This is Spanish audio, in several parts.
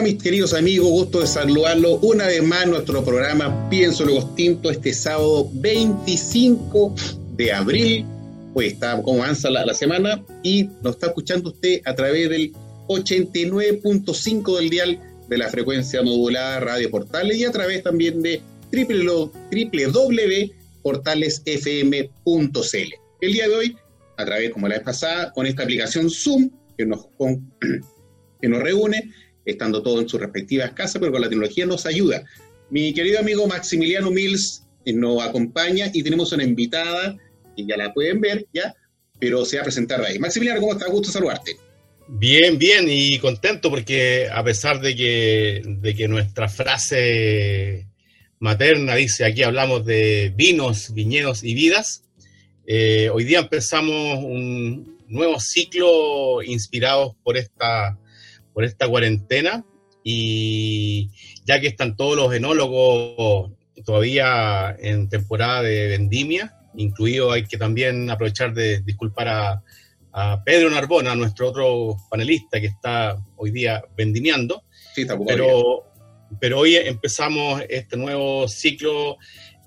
Hola mis queridos amigos, gusto de saludarlos una vez más en nuestro programa Pienso Luego Extinto este sábado 25 de abril. Pues está como avanza la, la semana y nos está escuchando usted a través del 89.5 del dial de la frecuencia modulada Radio Portales y a través también de www.portalesfm.cl. El día de hoy, a través, como la vez pasada, con esta aplicación Zoom que nos, con, que nos reúne estando todos en sus respectivas casas, pero con la tecnología nos ayuda. Mi querido amigo Maximiliano Mills eh, nos acompaña y tenemos una invitada, que ya la pueden ver, ¿ya? Pero se va a presentar ahí. Maximiliano, ¿cómo estás? Gusto saludarte. Bien, bien y contento porque a pesar de que, de que nuestra frase materna dice aquí hablamos de vinos, viñedos y vidas, eh, hoy día empezamos un nuevo ciclo inspirado por esta por esta cuarentena y ya que están todos los enólogos todavía en temporada de vendimia, incluido hay que también aprovechar de disculpar a, a Pedro Narbona, nuestro otro panelista que está hoy día vendimiando. Sí, pero, pero hoy empezamos este nuevo ciclo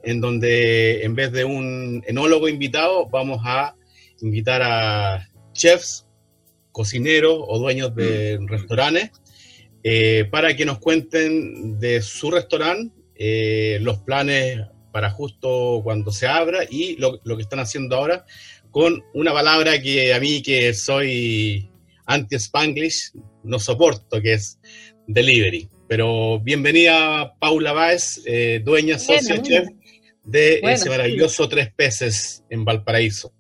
en donde en vez de un enólogo invitado vamos a invitar a chefs cocineros o dueños de mm. restaurantes eh, para que nos cuenten de su restaurante, eh, los planes para justo cuando se abra y lo, lo, que están haciendo ahora con una palabra que a mí que soy anti-spanglish no soporto, que es delivery. Pero bienvenida Paula Báez, eh, dueña, socia, bueno, chef de bueno, ese maravilloso sí. Tres Peces en Valparaíso.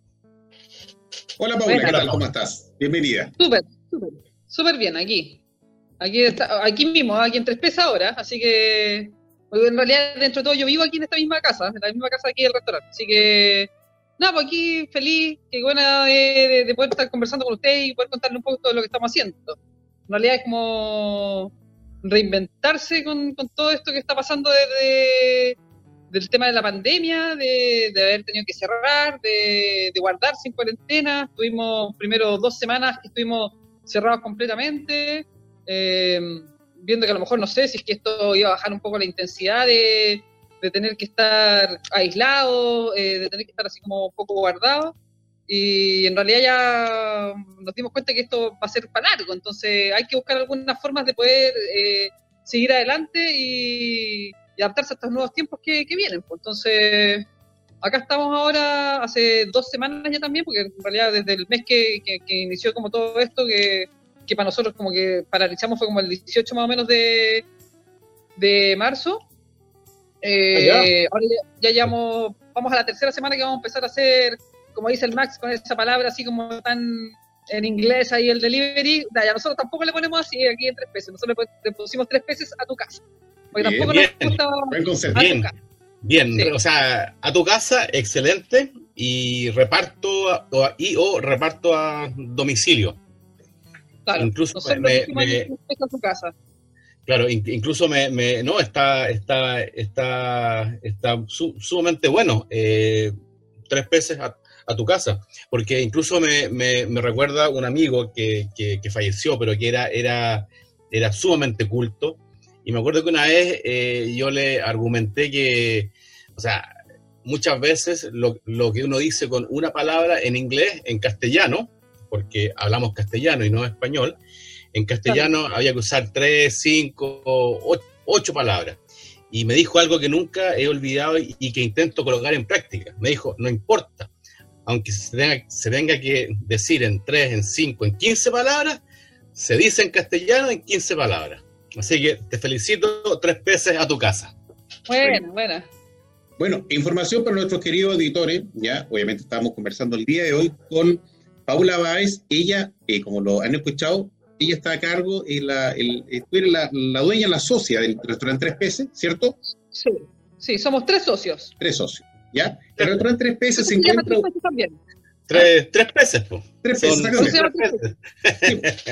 Hola Paula, ¿qué tal? ¿Cómo estás? Bienvenida. Súper, súper, súper bien, aquí. Aquí, está, aquí mismo, aquí en Tres Pesas ahora, así que en realidad dentro de todo yo vivo aquí en esta misma casa, en la misma casa aquí del restaurante, así que nada, pues aquí feliz, qué buena de, de, de, poder estar conversando con usted y poder contarle un poco de lo que estamos haciendo. En realidad es como reinventarse con, con todo esto que está pasando desde del tema de la pandemia, de, de haber tenido que cerrar, de, de, guardarse en cuarentena. Estuvimos primero dos semanas que estuvimos cerrados completamente, eh, viendo que a lo mejor no sé si es que esto iba a bajar un poco la intensidad de, de tener que estar aislado, eh, de tener que estar así como un poco guardado. Y en realidad ya nos dimos cuenta que esto va a ser para largo, entonces hay que buscar algunas formas de poder eh, seguir adelante y, y adaptarse a estos nuevos tiempos que, que vienen. Pues. Entonces, acá estamos ahora, hace dos semanas ya también, porque en realidad desde el mes que, que, que inició como todo esto, que, que, para nosotros como que paralizamos fue como el 18 más o menos de, de marzo. Eh, ahora ya, ya llevamos, vamos a la tercera semana que vamos a empezar a hacer, como dice el Max, con esa palabra así como tan en inglés ahí el delivery, ya nosotros tampoco le ponemos así aquí en tres pesos, nosotros le pusimos tres pesos a tu casa. Porque bien, tampoco bien, nos gusta. Buen concepto. Bien, bien. Sí. o sea, a tu casa, excelente. Y reparto o, y o reparto a domicilio. Claro, incluso me, me, me a tu casa. Claro, incluso me, me, no está está está está su, sumamente bueno eh, tres peces a, a, tu casa, porque incluso me, me, me recuerda un amigo que, que, que, falleció, pero que era era era sumamente culto y me acuerdo que una vez eh, yo le argumenté que, o sea, muchas veces lo, lo, que uno dice con una palabra en inglés, en castellano, porque hablamos castellano y no español, en castellano había que usar tres, cinco, ocho, ocho, palabras. Y me dijo algo que nunca he olvidado y, y, que intento colocar en práctica. Me dijo, no importa, aunque se tenga, se tenga que decir en tres, en cinco, en quince palabras, se dice en castellano en quince palabras Así que te felicito, tres peces a tu casa. Buena, buena. Bueno, información para nuestros queridos editores, ya, obviamente estamos conversando el día de hoy con Paula Báez, ella, eh, como lo han escuchado, ella está a cargo, y la, el, la, la, dueña, la socia del restaurante Tres Peces, ¿cierto? Sí, sí, somos tres socios. Tres socios, ¿ya? El restaurante Tres Peces se encuentra... Tres, tres peces, pues. Tres peces,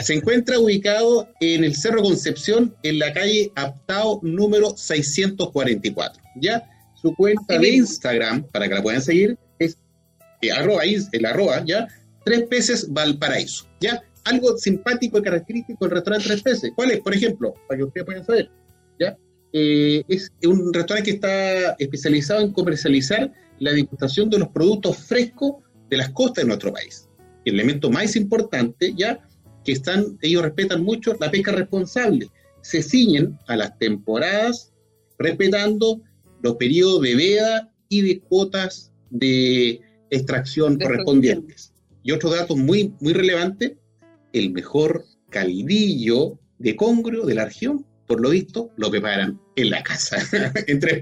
se encuentra ubicado en el Cerro Concepción, en la calle Aptao número 644. ¿Ya? Su cuenta de Instagram, para que la puedan seguir, es eh, arroba, el arroba, ¿ya? Tres peces Valparaíso, ¿ya? Algo simpático y característico del restaurante Tres Peces. ¿Cuál es? Por ejemplo, para que ustedes puedan saber, ¿ya? Eh, es un restaurante que está especializado en comercializar la degustación de los productos frescos de las costas de nuestro país. El elemento más importante, ya que están, ellos respetan mucho la pesca responsable, se ciñen a las temporadas respetando los periodos de veda y de cuotas de extracción correspondientes. Y otro dato muy, muy relevante, el mejor caldillo de congrio de la región, por lo visto, lo preparan en la casa, en tres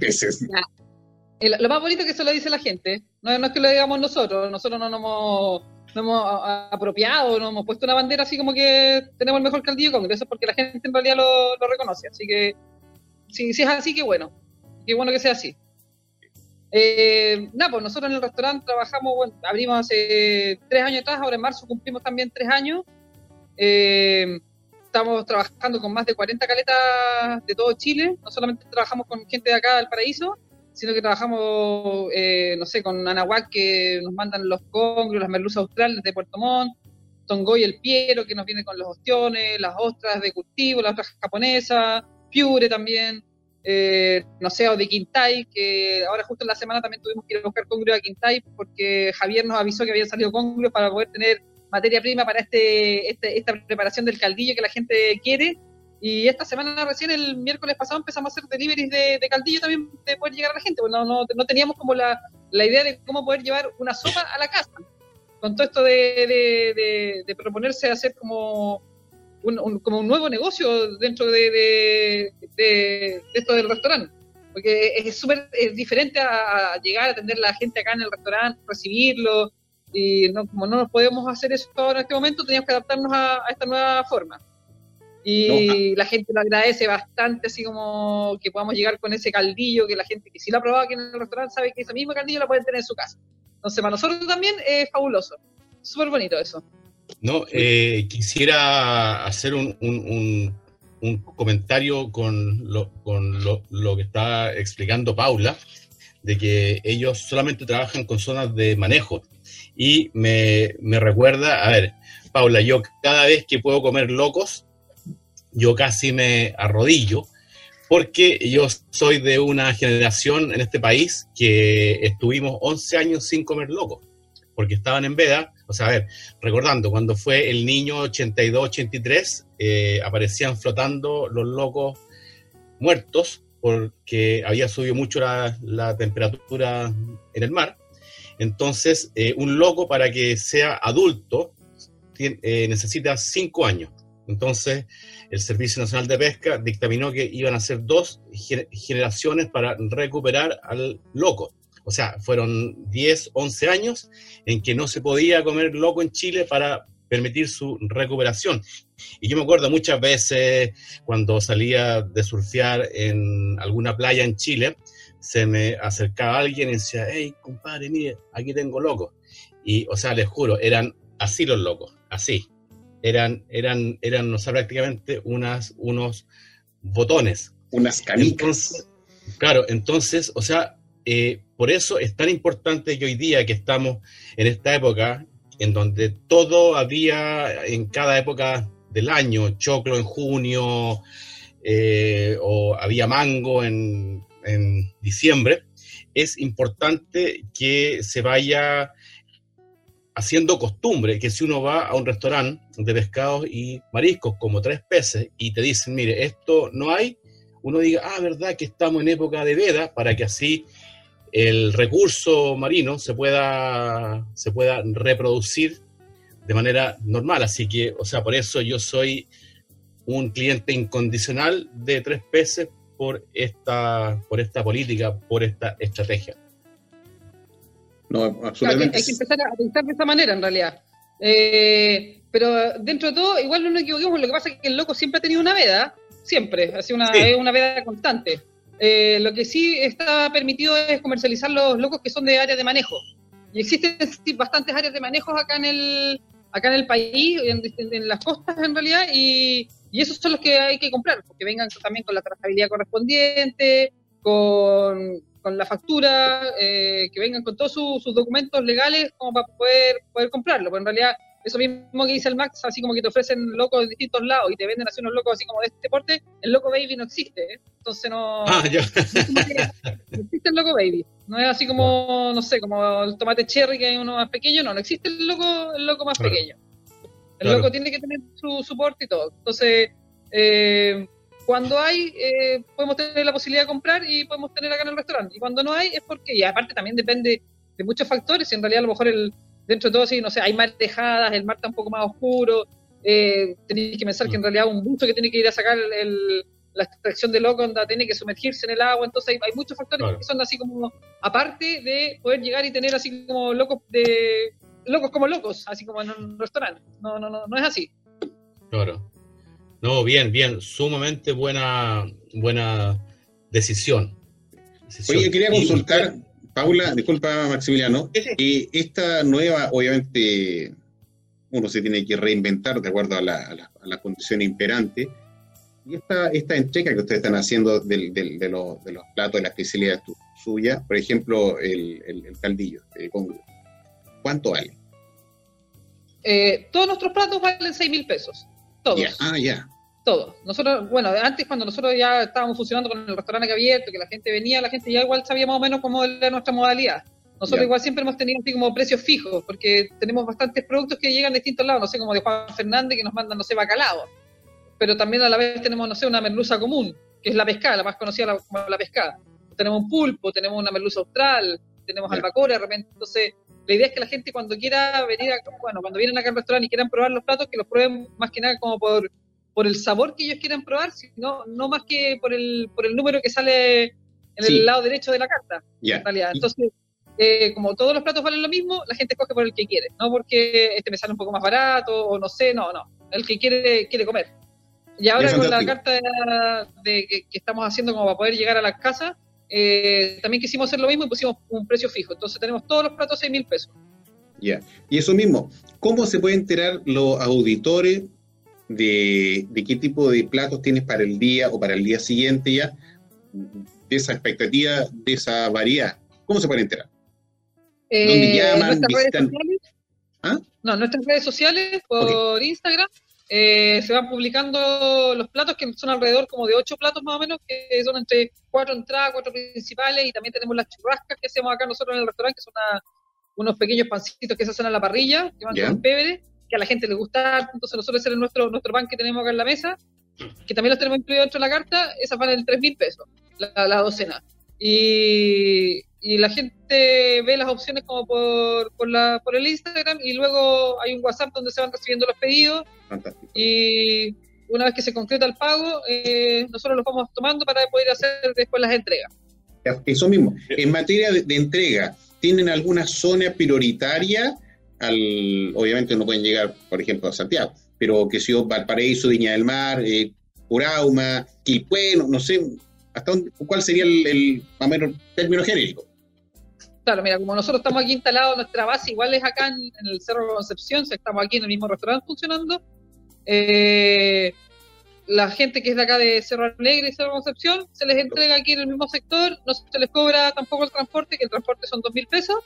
lo más bonito que eso lo dice la gente, no, es que lo digamos nosotros, nosotros no nos hemos, hemos apropiado, no hemos puesto una bandera así como que tenemos el mejor caldillo con eso es porque la gente en realidad lo, reconoce, así que si, es así, qué bueno, qué bueno que sea así. Eh, nada, pues nosotros en el restaurante trabajamos, bueno, abrimos hace tres años atrás, ahora en marzo cumplimos también tres años. Eh, estamos trabajando con más de 40 caletas de todo Chile, no solamente trabajamos con gente de acá del paraíso, sino que trabajamos, eh, no sé, con Anahuac que nos mandan los congrios, las merluzas australes de Puerto Montt, Tongoy el Piero que nos viene con los ostiones, las ostras de cultivo, las ostras japonesas, Piure también, eh, no sé, o de Quintay, que ahora justo en la semana también tuvimos que ir a buscar congrio a Quintay porque Javier nos avisó que habían salido congrios para poder tener materia prima para este, este, esta preparación del caldillo que la gente quiere y esta semana recién, el miércoles pasado, empezamos a hacer deliveries de, caldillo también de poder llegar a la gente. Pues no, no, no teníamos como la, idea de cómo poder llevar una sopa a la casa. Con todo esto de, de, proponerse hacer como un, como un nuevo negocio dentro de, esto del restaurante. Porque es súper diferente a, llegar a atender a la gente acá en el restaurante, recibirlo. Y no, como no nos podemos hacer eso ahora en este momento, teníamos que adaptarnos a esta nueva forma. Y la gente lo agradece bastante, así como que podamos llegar con ese caldillo, que la gente que sí lo ha probado aquí en el restaurante sabe que ese mismo caldillo lo pueden tener en su casa. Entonces, para nosotros también es fabuloso. Súper bonito eso. No, eh, quisiera hacer un, un, un, comentario con, lo, con lo, lo, que está explicando Paula, de que ellos solamente trabajan con zonas de manejo. Y me, me recuerda, a ver, Paula, yo cada vez que puedo comer locos, yo casi me arrodillo, porque yo soy de una generación en este país que estuvimos 11 años sin comer loco, porque estaban en veda. O sea, a ver, recordando, cuando fue el niño 82-83, eh, aparecían flotando los locos muertos porque había subido mucho la, temperatura en el mar. Entonces, eh, un loco para que sea adulto eh, necesita 5 años. Entonces, el Servicio Nacional de Pesca dictaminó que iban a ser dos generaciones para recuperar al loco. O sea, fueron 10, 11 años en que no se podía comer loco en Chile para permitir su recuperación. Y yo me acuerdo muchas veces cuando salía de surfear en alguna playa en Chile, se me acercaba alguien y decía, hey, compadre, mire, aquí tengo loco. Y, o sea, les juro, eran así los locos, así eran, eran, eran, no sé, prácticamente unas, unos botones. Unas canicas. claro, entonces, o sea, eh, por eso es tan importante que hoy día que estamos en esta época, en donde todo había en cada época del año, choclo en junio, eh, o había mango en, en diciembre, es importante que se vaya haciendo costumbre que si uno va a un restaurante de pescados y mariscos como tres peces y te dicen, mire, esto no hay, uno diga, ah, verdad que estamos en época de veda para que así el recurso marino se pueda, se pueda reproducir de manera normal. Así que, o sea, por eso yo soy un cliente incondicional de tres peces por esta, por esta política, por esta estrategia. No, absolutamente. hay, que, empezar a pensar de esa manera, en realidad. Eh, pero dentro de todo, igual no nos equivoquemos, lo que pasa es que el loco siempre ha tenido una veda, siempre, ha sido una, una veda constante. Eh, lo que sí está permitido es comercializar los locos que son de áreas de manejo. Y existen bastantes áreas de manejo acá en el, acá en el país, en, las costas en realidad, y, y, esos son los que hay que comprar, porque vengan también con la trazabilidad correspondiente, con, con la factura, eh, que vengan con todos sus documentos legales como para poder, poder comprarlo, porque en realidad eso mismo que dice el Max, así como que te ofrecen locos de distintos lados y te venden así unos locos así como de este porte, el loco baby no existe, ¿eh? entonces no, ah, no, existe el loco baby, no es así como, no sé, como el tomate cherry que hay uno más pequeño, no, no existe el loco, el loco más pequeño. El loco tiene que tener su soporte y todo. Entonces, eh, cuando hay, eh, podemos tener la posibilidad de comprar y podemos tener acá en el restaurante. Y cuando no hay, es porque, y aparte también depende de muchos factores, y en realidad a lo mejor el, dentro de todo, sí, no sé, hay marejadas, el mar está un poco más oscuro, eh, tenéis que pensar que en realidad un buzo que tiene que ir a sacar la extracción de loco, tiene que sumergirse en el agua, entonces hay, muchos factores que son así como, aparte de poder llegar y tener así como locos de locos como locos, así como en un restaurante. No, no, no, no es así. Claro. No, bien, bien, sumamente buena, buena decisión. Oye, quería consultar, Paula, disculpa Maximiliano, eh, esta nueva, obviamente, uno se tiene que reinventar de acuerdo a la, a la, condición imperante, y esta, esta entrega que ustedes están haciendo del, del, de, los, de, los, platos, de la especialidad suya, por ejemplo, el, el, caldillo de ¿cuánto vale? Eh, todos nuestros platos valen 6 mil pesos. Todos. Ah, ya. Todos. Nosotros, bueno, antes cuando nosotros ya estábamos funcionando con el restaurante abierto, que la gente venía, la gente ya igual sabía más o menos cómo era nuestra modalidad. Nosotros igual siempre hemos tenido así como precios fijos, porque tenemos bastantes productos que llegan de distintos lados, no sé, como de Juan Fernández que nos mandan, no sé, bacalao. Pero también a la vez tenemos, no sé, una merluza común, que es la pescada, la más conocida como la pescada. Tenemos un pulpo, tenemos una merluza austral, tenemos albacora de repente. Entonces, la idea es que la gente cuando quiera venir, a, bueno, cuando vienen acá al restaurante y quieran probar los platos, que los prueben más que nada como por, por el sabor que ellos quieran probar, sino no más que por el, por el número que sale en el lado derecho de la carta, en realidad. Entonces, eh, como todos los platos valen lo mismo, la gente escoge por el que quiere, no porque este me sale un poco más barato o no sé, no, no, el que quiere quiere comer. Y ahora con la carta de, que, que, estamos haciendo como para poder llegar a las casas, eh, también quisimos hacer lo mismo y pusimos un precio fijo. Entonces tenemos todos los platos a 6 mil pesos. Ya. Y eso mismo, ¿cómo se pueden enterar los auditores de, qué tipo de platos tienes para el día o para el día siguiente ya? De esa expectativa, de esa variedad. ¿Cómo se pueden enterar? Eh, ¿Dónde llaman? Visitan? ¿Ah? No, nuestras redes sociales, por Instagram, eh, se van publicando los platos, que son alrededor como de ocho platos más o menos, que son entre cuatro entradas, cuatro principales, y también tenemos las churrascas que hacemos acá nosotros en el restaurante, que son unos pequeños pancitos que se hacen a la parrilla, que van con pebre, que a la gente le gusta, entonces nosotros ese es nuestro, nuestro pan que tenemos acá en la mesa, que también los tenemos incluidos dentro de la carta, esas van en tres mil pesos, la, la docena. Y, y la gente ve las opciones como por, por, la, por el Instagram y luego hay un WhatsApp donde se van recibiendo los pedidos y una vez que se concreta el pago, eh, nosotros los vamos tomando para poder hacer después las entregas. Eso mismo. En materia de, entrega, ¿tienen alguna zona prioritaria? Al, obviamente no pueden llegar, por ejemplo, a Santiago, pero que si Valparaíso, Viña del Mar, eh, Urauma, Quilpué, no, sé, hasta ¿cuál sería el, el, el término genérico? Claro, mira, como nosotros estamos aquí instalados, nuestra base igual es acá en, el Cerro Concepción, estamos aquí en el mismo restaurante funcionando. Eh, la gente que es de acá de Cerro Alegre y Cerro Concepción se les entrega aquí en el mismo sector, no se les cobra tampoco el transporte, que el transporte son dos mil pesos,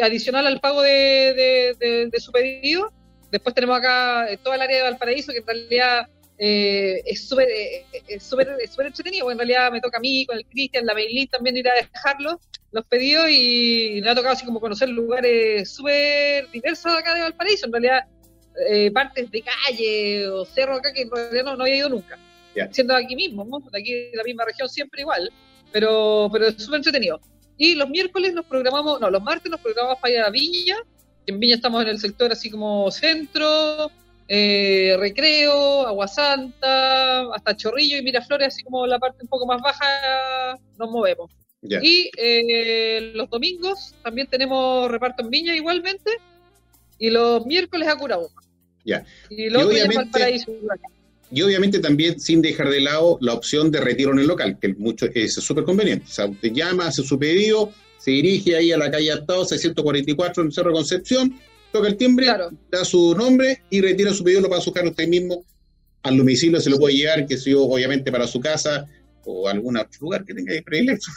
adicional al pago de, de, su pedido. Después tenemos acá eh, toda el área de Valparaíso, que en realidad eh, es súper eh, es súper entretenido, porque en realidad me toca a mí, con el Cristian, la Bailín también ir a dejarlo los pedidos y me ha tocado así como conocer lugares súper diversos acá de Valparaíso, en realidad eh, partes de calle o cerro acá que en realidad no, no había ido nunca, siendo aquí mismo, de aquí de la misma región siempre igual, pero, pero es súper entretenido. Y los miércoles nos programamos, no, los martes nos programamos para ir a Viña, en Viña estamos en el sector así como centro, eh, Recreo, Aguasanta, hasta Chorrillo y Miraflores, así como la parte un poco más baja, nos movemos. Y eh, los domingos también tenemos reparto en Viña igualmente, y los miércoles a Curauma. Ya. Y los obviamente, y obviamente también sin dejar de lado la opción de retiro en el local, que mucho, es súper conveniente. O sea, usted llama, hace su pedido, se dirige ahí a la calle Atado 644 en Cerro Concepción, toca el timbre, da su nombre y retira su pedido, lo pasa a buscar usted mismo al domicilio, se lo puede llevar, que sea obviamente para su casa o algún otro lugar que tenga ahí predilecto.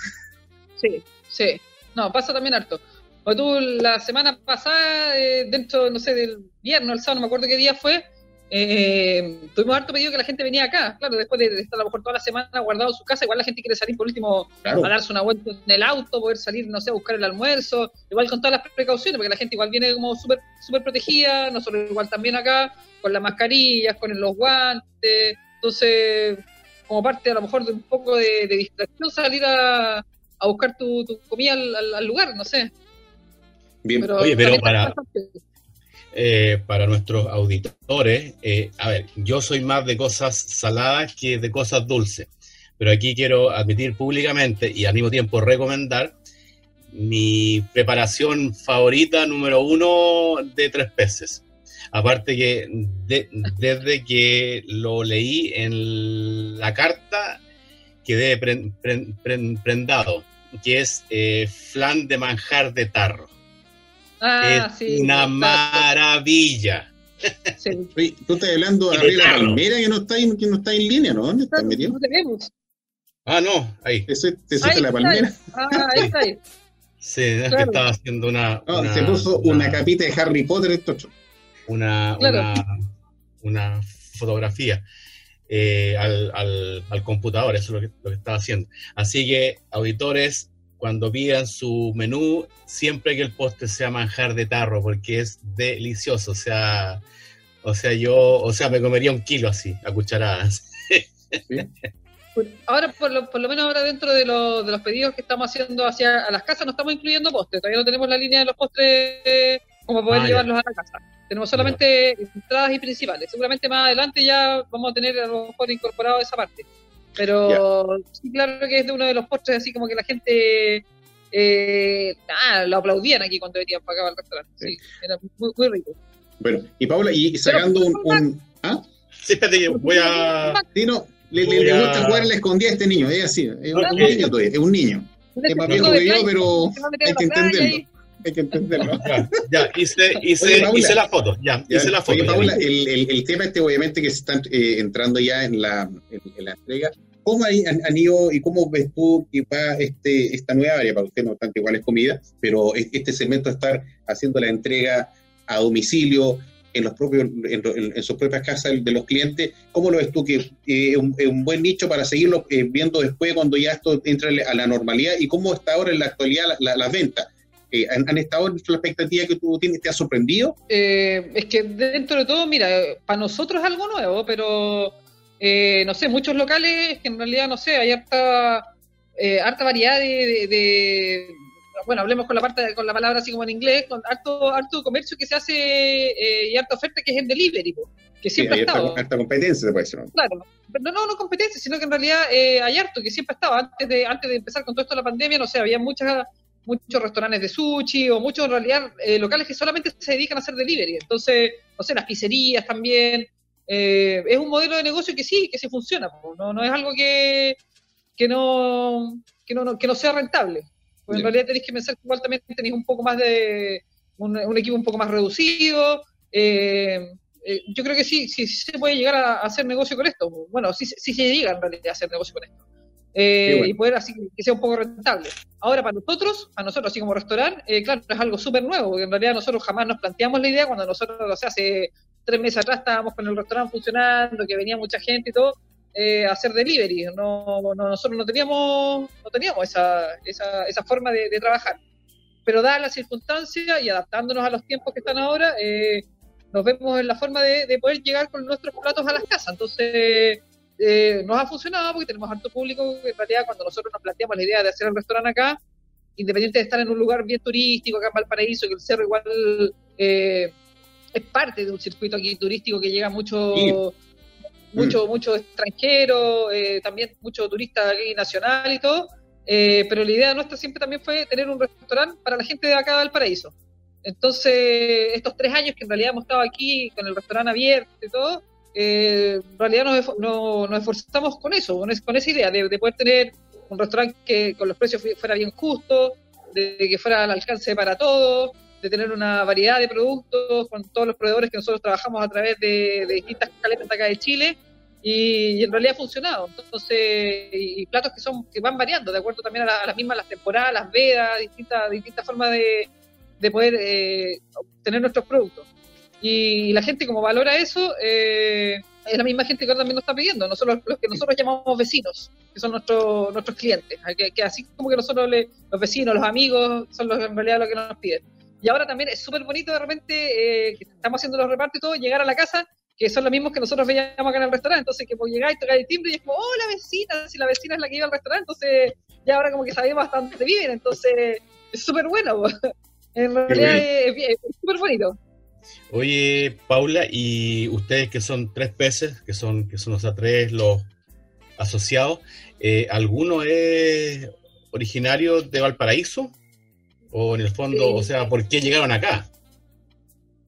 Sí, sí. No, pasa también harto. O tú la semana pasada, eh, dentro, no sé, del viernes, el sábado, no me acuerdo qué día fue, eh, tuvimos harto pedido que la gente venía acá. Claro, después de estar a lo mejor toda la semana guardado en su casa, igual la gente quiere salir por último a darse una vuelta en el auto, poder salir, no sé, a buscar el almuerzo, igual con todas las precauciones, porque la gente igual viene como súper super protegida, nosotros igual también acá, con las mascarillas, con los guantes. Entonces, como parte a lo mejor de un poco de, distracción, salir a, a buscar tu, comida al, lugar, no sé. Bien, pero oye, pero para, eh, para nuestros auditores, eh, a ver, yo soy más de cosas saladas que de cosas dulces, pero aquí quiero admitir públicamente y al mismo tiempo recomendar mi preparación favorita número uno de tres peces. Aparte que desde que lo leí en la carta quedé prendado, que es eh, flan de manjar de tarro. Ah, es una maravilla. tú estás hablando de la palmera que no está, en, que no está en línea, ¿no? ¿Dónde está metido? Ah, no, ahí. ¿Ese, es la palmera? Ah, ahí está. Ahí. Sí, es que estaba haciendo una, no, se puso una, capita de Harry Potter esto. Una, una, una fotografía eh, al, al, al, computador, eso es lo que, lo que estaba haciendo. Así que, auditores, cuando pidan su menú, siempre que el postre sea manjar de tarro, porque es delicioso. O sea, o sea, yo, o sea, me comería un kilo así, a cucharadas. Ahora, por lo, por lo menos ahora dentro de, de, los pedidos que estamos haciendo hacia a las casas, no estamos incluyendo postres. Todavía no tenemos la línea de los postres como poder ah, llevarlos a la casa. Tenemos solamente entradas y principales. Seguramente más adelante ya vamos a tener a lo mejor incorporado esa parte. Pero sí, claro que es de uno de los postres así como que la gente eh, lo aplaudían aquí cuando venían para acá al restaurante. Sí, era muy, muy, rico. Bueno, y Paula, y sacando un, ¿Ah? Sí, espérate, voy a... Sí, no, le, le, gusta jugar la escondida a este niño, es así, es un, niño todavía, es un niño. Es más viejo que yo, pero hay que entenderlo. Hay que entenderlo. Ya, hice, hice, hice la foto, ya, hice la foto. Oye, Paula, el, el, el, tema este obviamente que se están eh, entrando ya en la, en la entrega, ¿Cómo han, ido y cómo ves tú que va este, esta nueva área? Para usted no obstante igual es comida, pero este segmento de estar haciendo la entrega a domicilio, en los propios en, sus propias casas de los clientes. ¿Cómo lo ves tú que es un, buen nicho para seguirlo eh, viendo después cuando ya esto entra a la normalidad? ¿Y cómo está ahora en la actualidad las la, ventas? Eh, ¿han, estado en la expectativa que tú tienes? ¿Te ha sorprendido? Eh, es que dentro de todo, mira, para nosotros es algo nuevo, pero eh, no sé, muchos locales que en realidad, no sé, hay harta, eh, harta variedad de, bueno, hablemos con la parte con la palabra así como en inglés, con harto, harto comercio que se hace eh, y harta oferta que es en delivery, que siempre ha estado. Harta, competencia, puede ser. Claro, no, no, no competencia, sino que en realidad hay harto que siempre ha estado. Antes de, antes de empezar con todo esto de la pandemia, no sé, había muchas muchos restaurantes de sushi o muchos en realidad locales que solamente se dedican a hacer delivery. Entonces, no sé, las pizzerías también, eh, es un modelo de negocio que sí, que sí funciona, no, no es algo que, que, no, que, no, que no sea rentable. Porque en realidad tenéis que pensar que igual también tenéis un poco más de, un, equipo un poco más reducido. Eh, eh, yo creo que sí, sí, se puede llegar a, hacer negocio con esto. Bueno, sí, sí se llega en realidad a hacer negocio con esto. Y poder así que sea un poco rentable. Ahora, para nosotros, para nosotros así como restaurante, claro, es algo súper nuevo, porque en realidad nosotros jamás nos planteamos la idea cuando nosotros, o sea, hace tres meses atrás estábamos con el restaurante funcionando, que venía mucha gente y todo, eh, a hacer delivery. No, nosotros no teníamos, no teníamos esa, esa, esa forma de, trabajar. Pero dadas las circunstancias y adaptándonos a los tiempos que están ahora, eh, nos vemos en la forma de, poder llegar con nuestros platos a las casas. Entonces, eh, nos ha funcionado porque tenemos harto público en realidad cuando nosotros nos planteamos la idea de hacer el restaurante acá, independiente de estar en un lugar bien turístico, acá en Valparaíso, que el cerro igual es parte de un circuito aquí turístico que llega mucho, mucho, mm. mucho extranjero, eh, también mucho turista aquí nacional y todo. Eh, pero la idea nuestra siempre también fue tener un restaurante para la gente de acá del paraíso. Entonces, estos tres años que en realidad hemos estado aquí con el restaurante abierto y todo, eh, en realidad nos, esforzamos con eso, con, con esa idea de, poder tener un restaurante que con los precios fuera bien justo, de, que fuera al alcance para todos, de tener una variedad de productos con todos los proveedores que nosotros trabajamos a través de, distintas caletas acá de Chile y, en realidad ha funcionado. Entonces, y, platos que son que van variando de acuerdo también a, las mismas las temporadas, las vedas, distintas distintas formas de, de poder eh, obtener nuestros productos. Y la gente como valora eso, eh, es la misma gente que ahora también nos está pidiendo, nosotros los que nosotros llamamos vecinos, que son nuestros nuestros clientes, que, así como que nosotros los vecinos, los amigos, son los en realidad los que nos piden. Y ahora también es súper bonito de repente, eh, que estamos haciendo los repartos y todo, llegar a la casa, que son los mismos que nosotros veíamos acá en el restaurante, entonces que pues llegáis, tocáis el timbre y es como, oh, la vecina, si la vecina es la que iba al restaurante, entonces ya ahora como que sabemos bastante bien, entonces es súper bueno, en realidad es súper bonito. Oye, Paula, y ustedes que son tres peces, que son, que son los tres los asociados, eh, ¿alguno es originario de Valparaíso? O en el fondo, o sea, ¿por qué llegaron acá?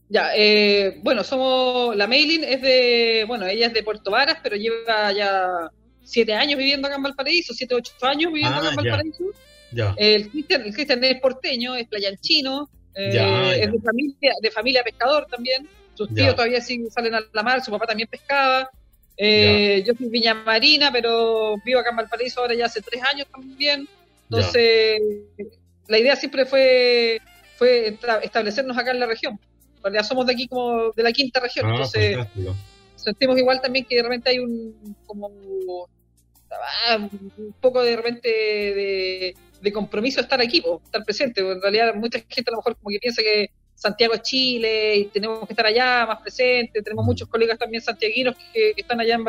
Ya, eh, bueno, somos, la Mailing es de, bueno, ella es de Puerto Varas, pero lleva ya siete años viviendo acá en Valparaíso, siete, ocho años viviendo acá en ah, Valparaíso. Ya. El Cristian, el Cristian es porteño, es playanchino, eh, es de familia, de familia pescador también. Sus tíos todavía siguen, salen a la mar, su papá también pescaba. Eh, yo soy Viña Marina, pero vivo acá en Valparaíso ahora ya hace tres años también. Entonces, la idea siempre fue, fue establecernos acá en la región. Realidad somos de aquí como de la quinta región. Ah, entonces, sentimos igual también que de repente hay un como ah, un poco de repente de de compromiso estar aquí, estar presente. En realidad, mucha gente a lo mejor como que piensa que Santiago es Chile y tenemos que estar allá más presente. Tenemos muchos colegas también santiaguinos que, están allá en,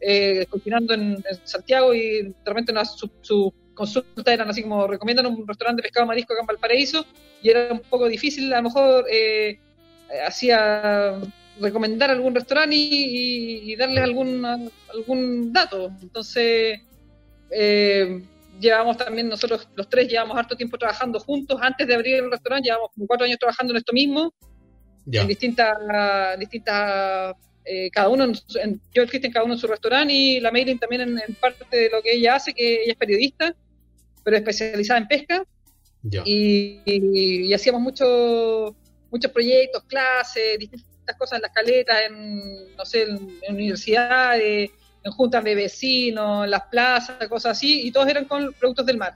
eh, en, Santiago y de repente su, su, consulta eran así como recomiendan un restaurante de pescado marisco acá en Valparaíso y era un poco difícil a lo mejor eh, hacía recomendar algún restaurante y, y, darles algún, algún dato. Entonces, eh, llevamos también, nosotros los tres llevamos harto tiempo trabajando juntos. Antes de abrir el restaurante, llevamos como cuatro años trabajando en esto mismo, en distintas, distintas eh, cada uno, en, yo el Cristian cada uno en su restaurante y la Mailing también en, parte de lo que ella hace, que ella es periodista, pero especializada en pesca. Y, hacíamos muchos muchos proyectos, clases, distintas cosas en las caletas, en, no sé, en universidades en juntas de vecinos, en las plazas, cosas así, y todos eran con productos del mar.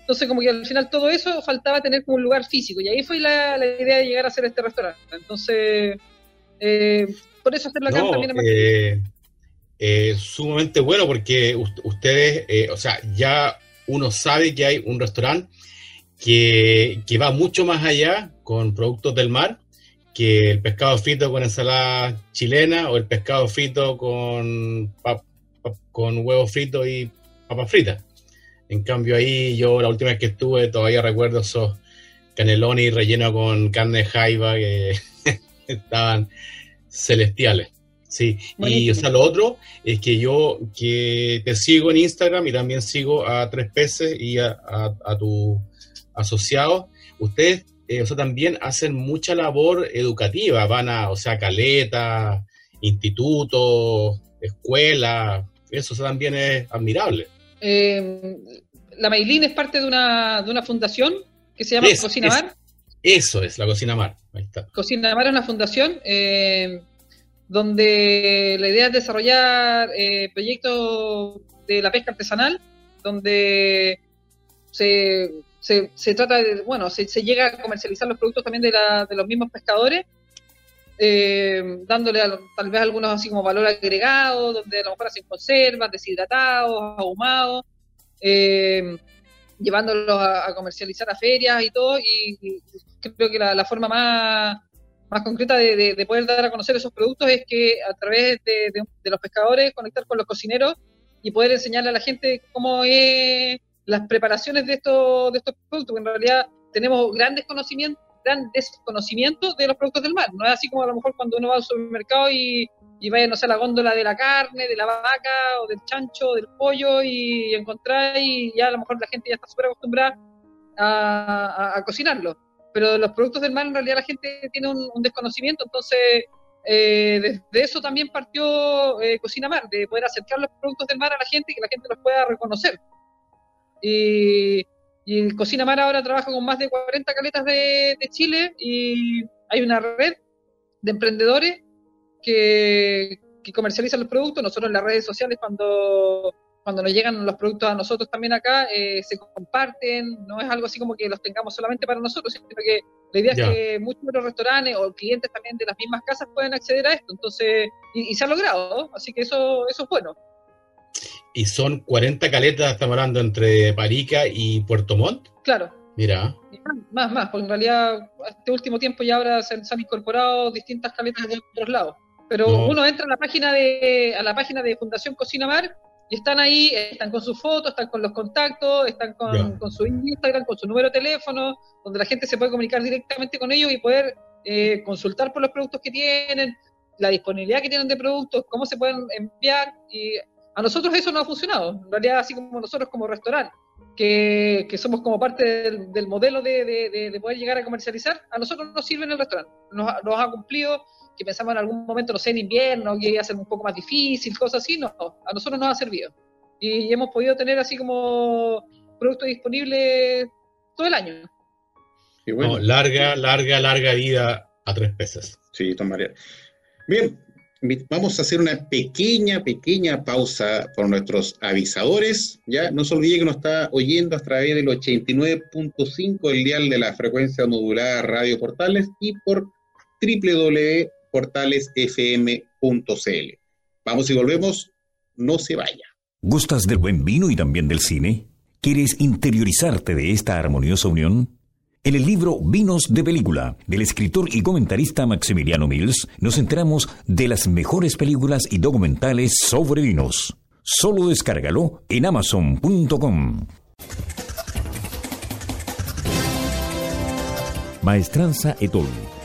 Entonces, como que al final todo eso faltaba tener como un lugar físico, y ahí fue la, idea de llegar a hacer este restaurante. Entonces, eh, por eso hacerlo acá también es eh, eh, sumamente bueno, porque ustedes, eh, o sea, ya uno sabe que hay un restaurante que, que va mucho más allá con productos del mar que el pescado frito con ensalada chilena o el pescado frito con, con huevo frito y papas fritas. En cambio ahí yo la última vez que estuve todavía recuerdo esos canelones rellenos con carne de jaiba que estaban celestiales. Sí, y o sea, lo otro es que yo que te sigo en Instagram y también sigo a Tres Peces y a, a, a tu asociado. Ustedes eh, o sea, también hacen mucha labor educativa, van a, o sea, caleta, institutos, escuelas, eso también es admirable. Eh, la Mailín es parte de una, de una fundación que se llama Cocina Mar. eso es, la Cocina Mar. Ahí está. Cocina Mar es una fundación eh, donde la idea es desarrollar proyectos de la pesca artesanal, donde se se, se trata de, bueno, se, llega a comercializar los productos también de, la, de los mismos pescadores, eh, dándole tal vez algunos así como valor agregado, donde a lo mejor hacen conservas, deshidratados, ahumados, eh, llevándolos a, comercializar a ferias y todo, y, creo que la, forma más, más concreta de, de, poder dar a conocer esos productos es que a través de, de los pescadores conectar con los cocineros y poder enseñarle a la gente cómo es las preparaciones de estos, de estos productos, en realidad tenemos grandes conocimientos, gran desconocimiento de los productos del mar. No es así como a lo mejor cuando uno va al supermercado y, y vaya, no sé, a la góndola de la carne, de la vaca o del chancho, del pollo y encontrar y ya a lo mejor la gente ya está súper acostumbrada a, cocinarlo. Pero los productos del mar en realidad la gente tiene un, desconocimiento, entonces eh, desde eso también partió eh, Cocina Mar, de poder acercar los productos del mar a la gente y que la gente los pueda reconocer. Y, y Cocina Mar ahora trabaja con más de 40 caletas de, Chile y hay una red de emprendedores que, que comercializan los productos. Nosotros en las redes sociales cuando cuando nos llegan los productos a nosotros también acá, eh, se comparten, no es algo así como que los tengamos solamente para nosotros, sino que la idea es que muchos de los restaurantes o clientes también de las mismas casas pueden acceder a esto, entonces, y, se ha logrado, así que eso, eso es bueno. ¿Y son 40 caletas, estamos hablando, entre Parica y Puerto Montt? Claro. Mira. Más, más, porque en realidad este último tiempo ya ahora se, han incorporado distintas caletas de otros lados. Pero uno entra a la página de a la página de Fundación Cocina Mar y están ahí, están con sus fotos, están con los contactos, están con, su Instagram, con su número de teléfono, donde la gente se puede comunicar directamente con ellos y poder eh, consultar por los productos que tienen, la disponibilidad que tienen de productos, cómo se pueden enviar. Y a nosotros eso no ha funcionado. En realidad, así como nosotros como restaurante, que, somos como parte del, modelo de, poder llegar a comercializar, a nosotros nos sirve en el restaurante. Nos, nos ha cumplido que pensamos en algún momento, no sé, en invierno, que iba a ser un poco más difícil, cosas así, no, a nosotros nos ha servido. Y hemos podido tener así como productos disponibles todo el año. larga, larga, larga vida a tres pesos. Sí, Tom María. Bien, vamos a hacer una pequeña, pequeña pausa por nuestros avisadores. Ya no se olvide que nos está oyendo a través del 89.5 el dial de la frecuencia modulada Radio Portales y por www portalesfm.cl. Vamos y volvemos, no se vaya. ¿Gustas del buen vino y también del cine? ¿Quieres interiorizarte de esta armoniosa unión? En el libro Vinos de Película, del escritor y comentarista Maximiliano Mills, nos enteramos de las mejores películas y documentales sobre vinos. Solo descárgalo en amazon.com. Maestranza Etol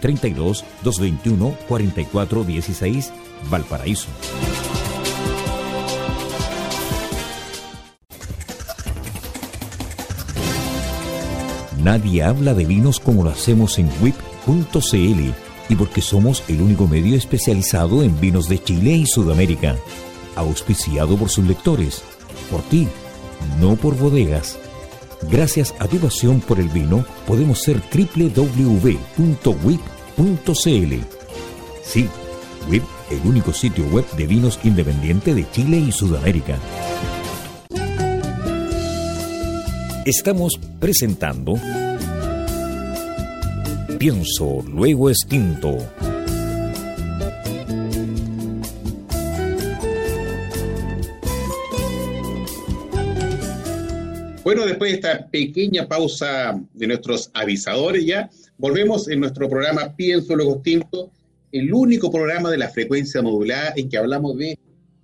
32 221 44 16 Valparaíso. Nadie habla de vinos como lo hacemos en WIP.cl y porque somos el único medio especializado en vinos de Chile y Sudamérica. Auspiciado por sus lectores. Por ti, no por bodegas. Gracias a tu pasión por el vino, podemos ser www.wip.cl. Sí, WIP el único sitio web de vinos independiente de Chile y Sudamérica. Estamos presentando Pienso, luego extinto. Bueno, después de esta pequeña pausa de nuestros avisadores ya, volvemos en nuestro programa Pienso, luego extinto el único programa de la frecuencia modulada en que hablamos de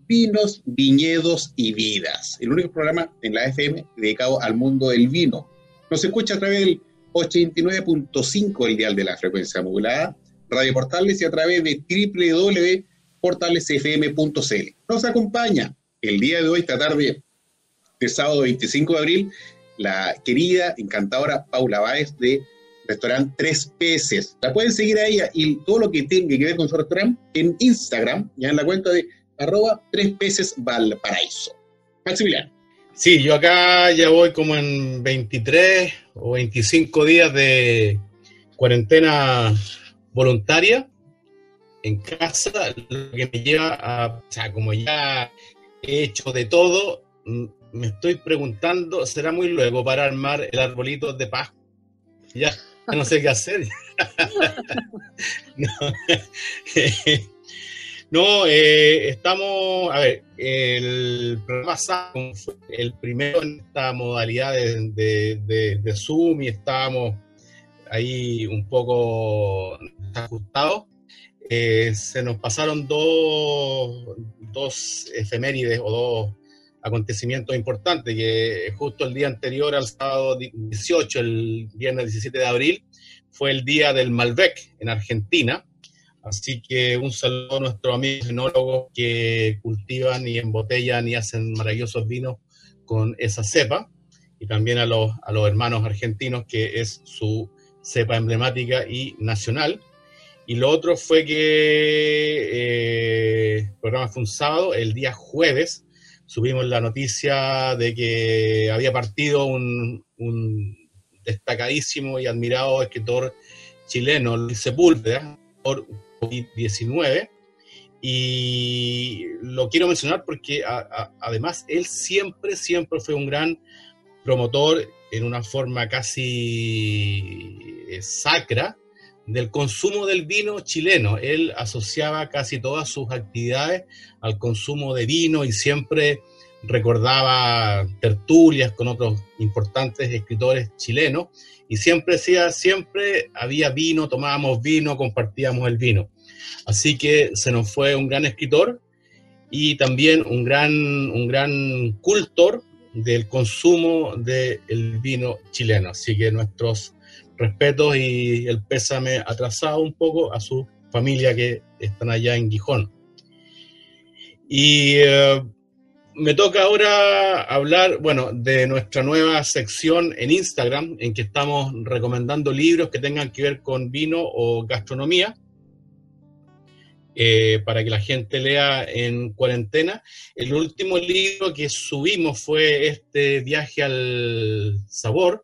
vinos, viñedos y vidas. El único programa en la FM dedicado al mundo del vino. Nos escucha a través del 89.5 el dial de la frecuencia modulada, Radio Portales y a través de www.portalesfm.cl. Nos acompaña el día de hoy, esta tarde de sábado 25 de abril, la querida, encantadora Paula Báez de restaurante Tres Peces. La pueden seguir a ella y todo lo que tenga que ver con su restaurante en Instagram, ya en la cuenta de arroba Tres Peces Valparaíso. Maximiliano. Sí, yo acá ya voy como en 23 o 25 días de cuarentena voluntaria en casa, lo que me lleva a, o sea, como ya he hecho de todo, me estoy preguntando, ¿será muy luego para armar el arbolito de Pascua? Ya no sé qué hacer. no, eh, estamos, a ver, el programa fue el primero en esta modalidad de, Zoom y estábamos ahí un poco ajustados. Eh, se nos pasaron dos, dos efemérides o dos acontecimientos importantes, que justo el día anterior al sábado 18, el viernes 17 de abril, fue el día del Malbec en Argentina. Así que un saludo a nuestros amigos enólogos que cultivan y embotellan y hacen maravillosos vinos con esa cepa. Y también a los, a los hermanos argentinos, que es su cepa emblemática y nacional. Y lo otro fue que eh, el programa fue un sábado, el día jueves subimos la noticia de que había partido un, destacadísimo y admirado escritor chileno, Luis Sepúlveda, por COVID-19. Y lo quiero mencionar porque además él siempre, siempre fue un gran promotor en una forma casi eh, sacra del consumo del vino chileno. Él asociaba casi todas sus actividades al consumo de vino y siempre recordaba tertulias con otros importantes escritores chilenos y siempre decía, siempre había vino, tomábamos vino, compartíamos el vino. Así que se nos fue un gran escritor y también un gran, un gran cultor del consumo del vino chileno. Así que nuestros respetos y el pésame atrasado un poco a su familia que están allá en Gijón. Y eh, me toca ahora hablar, bueno, de nuestra nueva sección en Instagram, en que estamos recomendando libros que tengan que ver con vino o gastronomía, eh, para que la gente lea en cuarentena. El último libro que subimos fue este viaje al sabor,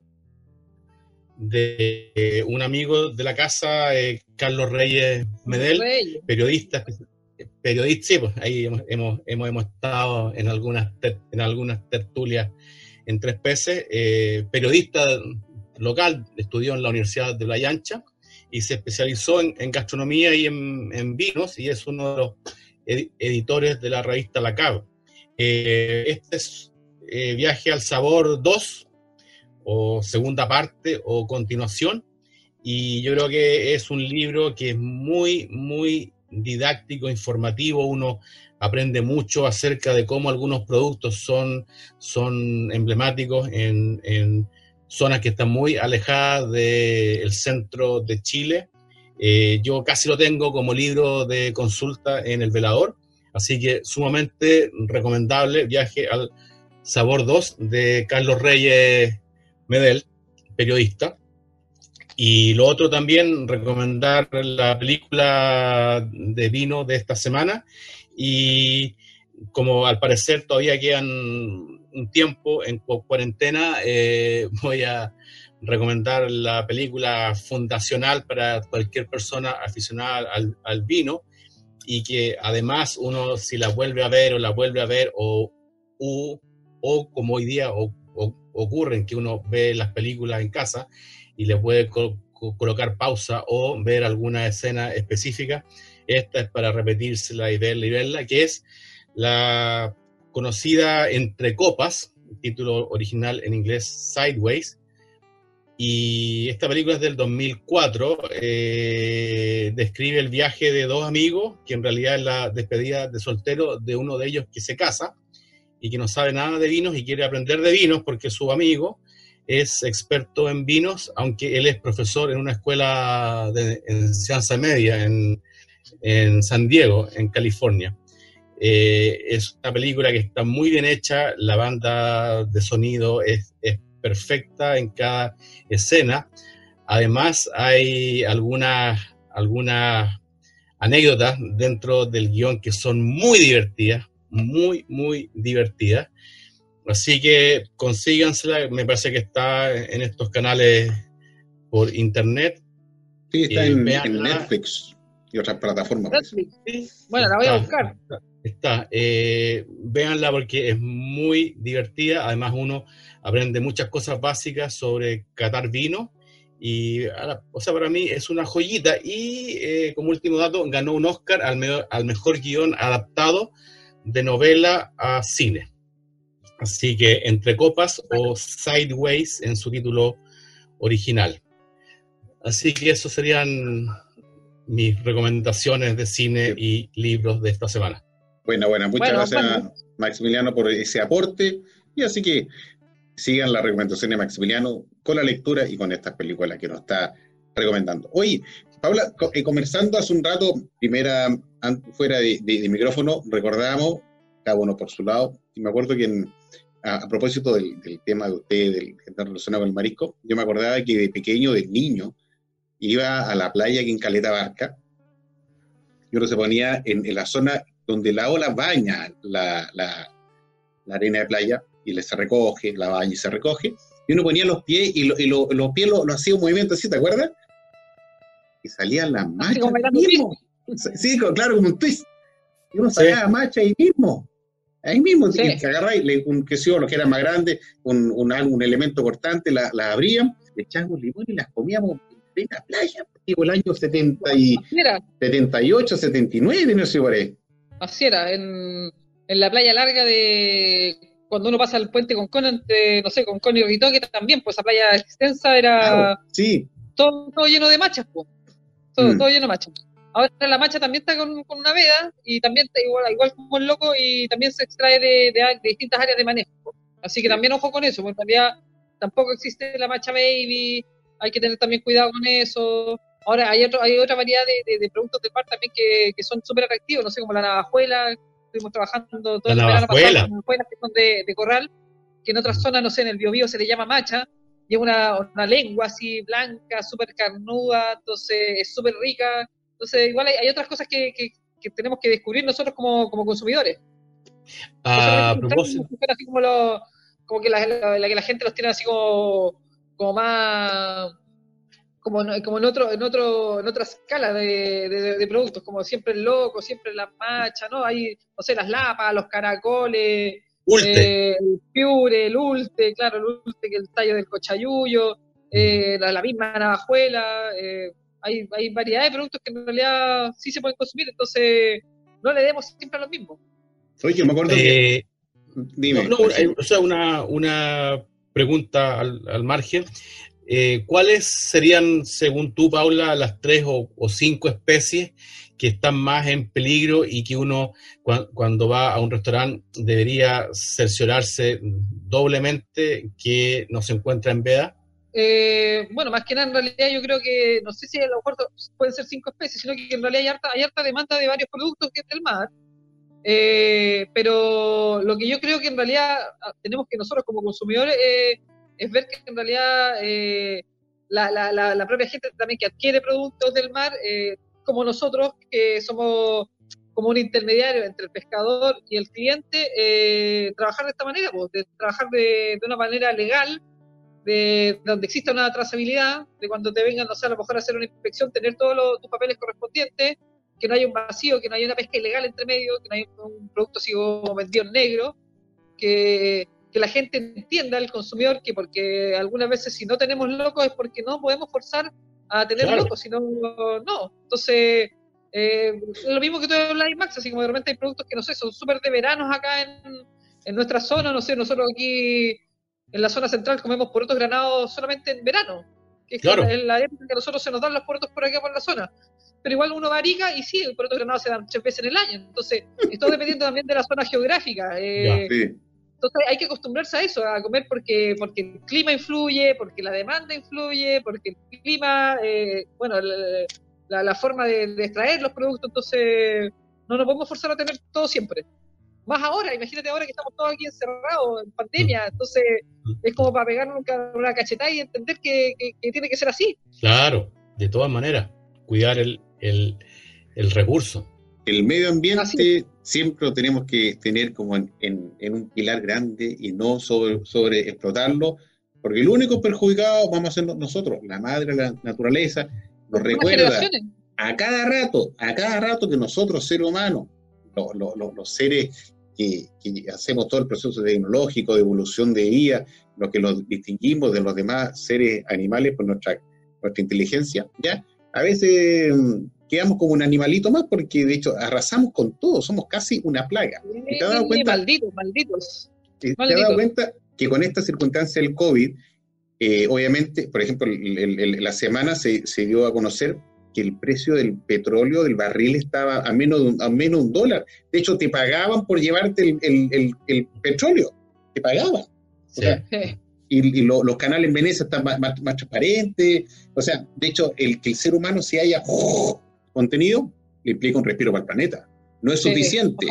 de un amigo de la casa, eh, Carlos Reyes Medel, periodista, periodista, sí, pues ahí hemos, hemos, estado en algunas, en algunas tertulias en tres peces, eh, periodista local, estudió en la Universidad de Playa Ancha y se especializó en, gastronomía y en, vinos y es uno de los editores de la revista La Cava. Eh, este es Viaje al Sabor 2, o segunda parte o continuación. Y yo creo que es un libro que es muy, muy didáctico, informativo. Uno aprende mucho acerca de cómo algunos productos son, son emblemáticos en, en zonas que están muy alejadas del centro de Chile. Eh, yo casi lo tengo como libro de consulta en el velador, así que sumamente recomendable Viaje al Sabor 2 de Carlos Reyes Medel, periodista. Y lo otro también, recomendar la película de vino de esta semana. Y como al parecer todavía quedan un tiempo en cuarentena, eh, voy a recomendar la película fundacional para cualquier persona aficionada al, vino y que además uno si la vuelve a ver o la vuelve a ver o, o, como hoy día o ocurren que uno ve las películas en casa y le puede colocar pausa o ver alguna escena específica. Esta es para repetírsela y verla y verla, que es la conocida Entre Copas, título original en inglés Sideways. Y esta película es del 2004, eh, describe el viaje de dos amigos, que en realidad es la despedida de soltero de uno de ellos que se casa, y que no sabe nada de vinos y quiere aprender de vinos porque su amigo es experto en vinos, aunque él es profesor en una escuela de enseñanza media en, San Diego, en California. Eh, es una película que está muy bien hecha, la banda de sonido es, es perfecta en cada escena. Además, hay algunas, algunas anécdotas dentro del guion que son muy divertidas, muy, muy divertida. Así que consígansela, me parece que está en estos canales por internet. Sí, está en, Netflix y otras plataformas. Bueno, la voy a buscar. Está, eh, véanla porque es muy divertida. Además, uno aprende muchas cosas básicas sobre catar vino Y, o sea, para mí es una joyita. Y eh, como último dato, ganó un Oscar al, al mejor guion adaptado de novela a cine. Así que Entre Copas o Sideways en su título original. Así que eso serían mis recomendaciones de cine y libros de esta semana. Bueno, bueno, muchas gracias Maximiliano por ese aporte. Y así que sigan la recomendación de Maximiliano con la lectura y con estas películas que nos está recomendando. Oye, Paula, eh, conversando hace un rato, primera, fuera de, micrófono, recordábamos, cada uno por su lado, y me acuerdo que a, propósito del, tema de usted, del que está relacionado con el marisco, yo me acordaba que de pequeño, de niño, iba a la playa aquí en Caleta Barca, y uno se ponía en, la zona donde la ola baña la, arena de playa, y le se recoge, la baña y se recoge, y uno ponía los pies y, los pies lo, hacía un movimiento así, ¿te acuerdas? Y salían las mismo. Sí, claro, como un twist. Y uno salía la macha ahí mismo. Ahí mismo, que agarráis, un, que lo que era más grande, un, un, elemento cortante, la, la abrían, le echábamos limón y las comíamos en la playa, digo, el año 70 y, 78, 79, no sé por ahí. Así era, en, en la playa larga de cuando uno pasa el puente con Con, no sé, con Con y Ritoque también, pues esa playa extensa era sí. todo, todo, lleno de machas, pues. Todo, mm. todo lleno de machas. Ahora la macha también está con, con, una veda y también está igual, igual como el loco y también se extrae de, de, distintas áreas de manejo. Así que también ojo con eso, porque en realidad tampoco existe la macha baby, hay que tener también cuidado con eso. Ahora hay otro, hay otra variedad de, de, productos de par también que, que son súper atractivos, no sé, como la navajuela, estuvimos trabajando todo la verano pasado que son de, de, corral, que en otras zonas, no sé, en el biobío se le llama macha, y es una, una lengua así blanca, súper carnuda, entonces es súper rica. Entonces, igual hay, otras cosas que, que, tenemos que descubrir nosotros como, como consumidores. A propósito. Así como, como que la, la, que la gente los tiene así como, como más como, como en otro, en otro, en otra escala de, de, productos, como siempre el loco, siempre la macha, ¿no? Hay, no sé, las lapas, los caracoles, eh, el piure, el ulte, claro, el ulte que el tallo del cochayuyo, eh, la, misma navajuela, eh, hay, hay variedad de productos que en realidad sí se pueden consumir, entonces no le demos siempre a lo mismo. Oye, me acuerdo que... Dime. o sea, una, una pregunta al, al margen. Eh, ¿Cuáles serían, según tú, Paula, las tres o, cinco especies que están más en peligro y que uno, cuando va a un restaurante, debería cerciorarse doblemente que no se encuentra en veda? Eh, bueno, más que nada, en realidad yo creo que, no sé si a lo mejor pueden ser cinco especies, sino que en realidad hay harta, hay harta demanda de varios productos que es del mar. Eh, pero lo que yo creo que en realidad ah, tenemos que nosotros como consumidores es ver que en realidad eh, la, la, la, propia gente también que adquiere productos del mar, eh, como nosotros, que somos como un intermediario entre el pescador y el cliente, eh, trabajar de esta manera, pues, trabajar de, una manera legal, de donde exista una trazabilidad, de cuando te vengan, no sé, a lo mejor a hacer una inspección, tener todos tus papeles correspondientes, que no haya un vacío, que no haya una pesca ilegal entre medio, que no haya un producto como vendido en negro, que que la gente entienda, el consumidor, que porque algunas veces si no tenemos locos es porque no podemos forzar a tener locos, sino no. Entonces, eh, lo mismo que tú hablas, Max, así como de repente hay productos que no sé, son súper de veranos acá en, en, nuestra zona, no sé, nosotros aquí en la zona central comemos porotos granados solamente en verano, que es la época que a nosotros se nos dan los porotos por acá por la zona. Pero igual uno varica y sí, el poroto granado se dan tres veces en el año. Entonces, esto dependiendo también de la zona geográfica. Eh, sí entonces hay que acostumbrarse a eso, a comer porque, porque el clima influye, porque la demanda influye, porque el clima, eh, bueno, la, la, forma de, extraer los productos, entonces no nos podemos forzar a tener todo siempre. Más ahora, imagínate ahora que estamos todos aquí encerrados en pandemia, entonces es como para pegar una cachetada y entender que, tiene que ser así. Claro, de todas maneras, cuidar el, el, el recurso. El medio ambiente siempre lo tenemos que tener como en, un pilar grande y no sobre, sobre explotarlo, porque el único perjudicado vamos a ser nosotros, la madre, la naturaleza, nos recuerda a cada rato, a cada rato que nosotros, seres humanos, los seres que, hacemos todo el proceso tecnológico de evolución de IA, lo que los distinguimos de los demás seres animales por nuestra nuestra inteligencia, ¿ya? A veces mm, quedamos como un animalito más porque de hecho arrasamos con todo, somos casi una plaga. ¿Te has dado cuenta? Malditos, malditos. ¿Te has dado cuenta que con esta circunstancia del COVID, eh, obviamente, por ejemplo, la semana se, se, dio a conocer que el precio del petróleo, del barril, estaba a menos de un, a menos un dólar. De hecho, te pagaban por llevarte el, el petróleo, te pagaban. y, los canales en Venecia están más, más, transparentes. O sea, de hecho, el que el ser humano se haya contenido le implica un respiro para el planeta. No es suficiente,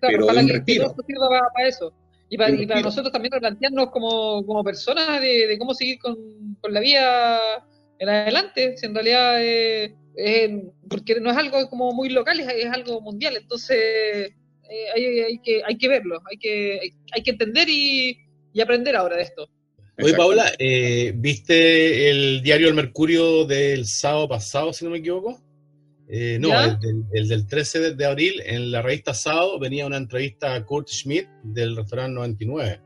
pero un respiro. para, eso. Y para, y para nosotros también replantearnos como, como personas de, de cómo seguir con, con, la vida en adelante, si en realidad eh, porque no es algo como muy local, es, es algo mundial, entonces eh, hay, hay, que, hay que verlo, hay que, hay, que entender y, y, aprender ahora de esto. Oye, Paula, eh, ¿viste el diario El Mercurio del sábado pasado, si no me equivoco? Eh, no, el del, 13 de, abril, en la revista Sábado venía una entrevista a Kurt Schmidt del restaurante 99.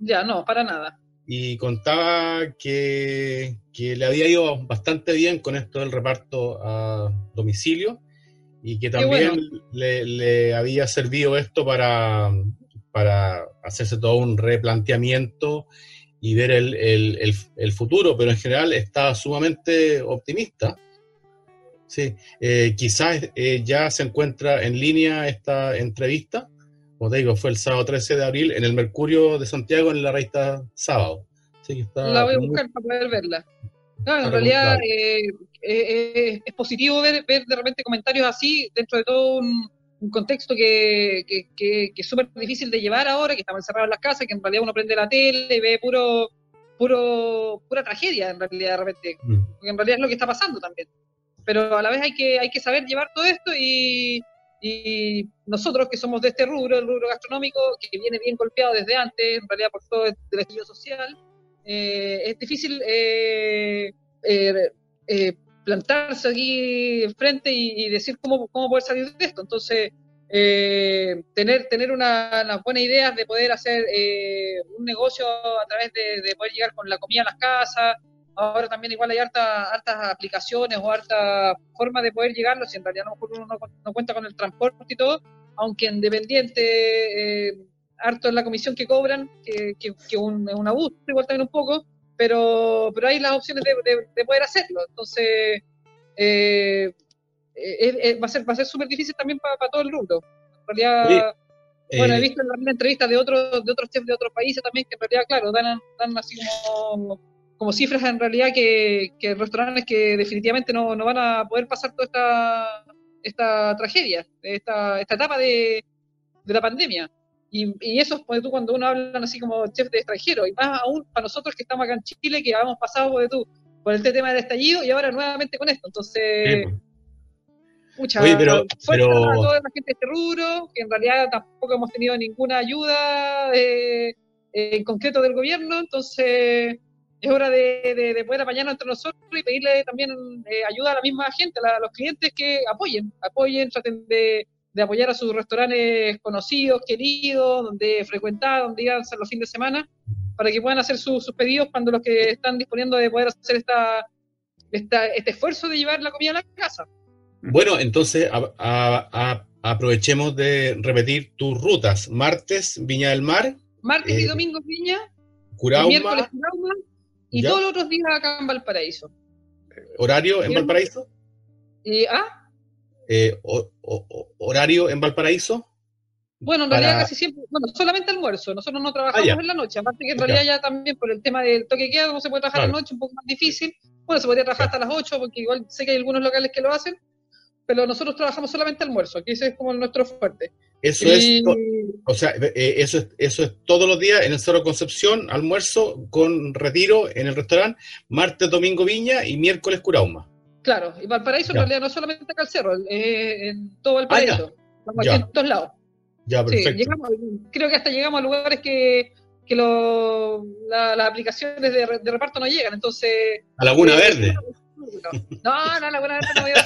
Ya, no, para nada. Y contaba que, que le había ido bastante bien con esto del reparto a domicilio y que también le, le, había servido esto para, para hacerse todo un replanteamiento y ver el, el, el, futuro, pero en general está sumamente optimista Sí, eh, quizás eh, ya se encuentra en línea esta entrevista. Como te digo, fue el sábado 13 de abril en el Mercurio de Santiago en la revista Sábado. la voy a buscar para poder verla. No, en realidad eh, es positivo ver, ver de repente comentarios así dentro de todo un, contexto que, que, es súper difícil de llevar ahora, que estamos encerrados en las casas, que en realidad uno prende la tele y ve puro, puro, pura tragedia en realidad de repente. Mm. Porque en realidad es lo que está pasando también pero a la vez hay que, hay que saber llevar todo esto y, nosotros que somos de este rubro, el rubro gastronómico, que viene bien golpeado desde antes, en realidad por todo el estudio social, eh, es difícil eh, eh, plantarse aquí enfrente y, y decir cómo, cómo poder salir de esto. Entonces, tener, tener unas una buenas ideas de poder hacer un negocio a través de, poder llegar con la comida a las casas, ahora también igual hay harta, hartas aplicaciones o harta forma de poder llegarlo, si en realidad no, uno no, cuenta con el transporte y todo, aunque en dependiente, eh, harto en la comisión que cobran, que, que, un, es un abuso igual también un poco, pero, pero hay las opciones de, poder hacerlo. Entonces, eh, va a ser va a ser súper difícil también para todo el rubro. En realidad, bueno, he eh, visto en entrevistas de otros de otros chefs de otros países también que en realidad, claro, dan, dan así como como cifras en realidad que, que restaurantes que definitivamente no, no, van a poder pasar toda esta, esta tragedia, esta, esta etapa de, de la pandemia. Y, y eso es tú cuando uno habla así como chef de extranjero, y más aún para nosotros que estamos acá en Chile, que habíamos pasado de tú, por el tema del estallido y ahora nuevamente con esto. Entonces, mucha pues. pero, pero... a toda la gente de este rubro, que en realidad tampoco hemos tenido ninguna ayuda eh, en concreto del gobierno, entonces es hora de, de, poder apañarnos entre nosotros y pedirle también eh, ayuda a la misma gente, a, los clientes que apoyen, apoyen, traten de, apoyar a sus restaurantes conocidos, queridos, donde frecuentar, donde a hacer los fines de semana, para que puedan hacer sus pedidos cuando los que están disponiendo de poder hacer esta, este esfuerzo de llevar la comida a la casa. Bueno, entonces aprovechemos de repetir tus rutas. Martes, Viña del Mar. Martes y eh, domingo, Viña. Curauma, miércoles, Curauma y todos los otros días acá en Valparaíso. ¿Horario en Valparaíso? ¿Y, ¿Ah? Eh, ¿Horario en Valparaíso? Bueno, en realidad casi siempre, bueno, solamente almuerzo, nosotros no trabajamos ah, en la noche, aparte que en realidad ya también por el tema del toque que no se puede trabajar en la noche, un poco más difícil, bueno, se podría trabajar hasta las 8, porque igual sé que hay algunos locales que lo hacen, pero nosotros trabajamos solamente almuerzo, que ese es como nuestro fuerte. Eso es, o sea, eh, eso es, eso es todos los días en el Cerro Concepción, almuerzo con retiro en el restaurante, martes, domingo Viña y miércoles Curauma. Claro, y Valparaíso en realidad no solamente acá al cerro, eh, en todo Valparaíso, ah, en todos lados. Ya, perfecto. creo que hasta llegamos a lugares que, que lo, las aplicaciones de, de, reparto no llegan, entonces... A Laguna eh, Verde. No, no, Laguna Verde no voy a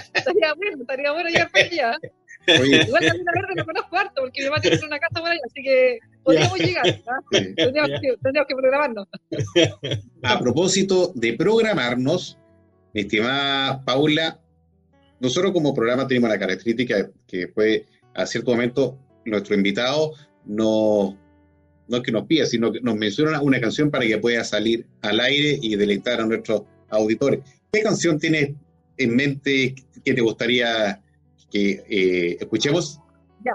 estaría bueno, estaría bueno llegar para allá. Igual Laguna Verde no conozco harto, porque mi mamá tiene una casa por ahí, así que podríamos llegar. ¿ah? Tendríamos, que, tendríamos que programarnos. A propósito de programarnos, mi estimada Paula, nosotros como programa tenemos la característica que fue a cierto momento nuestro invitado no, no es que nos pida, sino que nos menciona una canción para que pueda salir al aire y deleitar a nuestros auditores. ¿Qué canción tienes en mente que te gustaría que eh, escuchemos? Ya.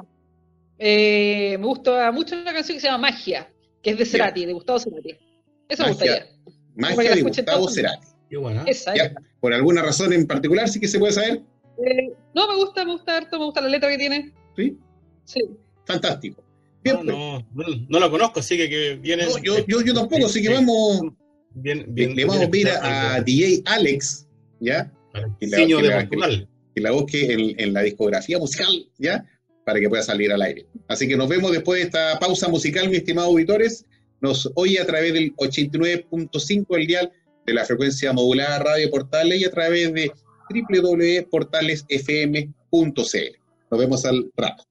Eh, me gusta mucho una canción que se llama Magia, que es de Cerati, de Gustavo Cerati. Eso me gustaría. Magia de Gustavo Cerati. Qué buena. Esa, Ya, esa. ¿Por alguna razón en particular sí que se puede saber? Eh, no, me gusta, me gusta harto, me gusta la letra que tiene. Sí, Sí. fantástico. Bien, No, no, no, no la conozco, así que, que viene. pues. No, yo, yo, yo tampoco, así que vamos, Bien, le, bien, le vamos a bien pedir a, algo. DJ Alex, ¿ya? Diseño que la- que la busque en, en la discografía musical, ¿ya? Para que pueda salir al aire. Así que nos vemos después de esta pausa musical, mis estimados auditores. Nos oye a través del 89.5 el dial de la frecuencia modulada Radio Portales y a través de www.portalesfm.cl. Nos vemos al rato.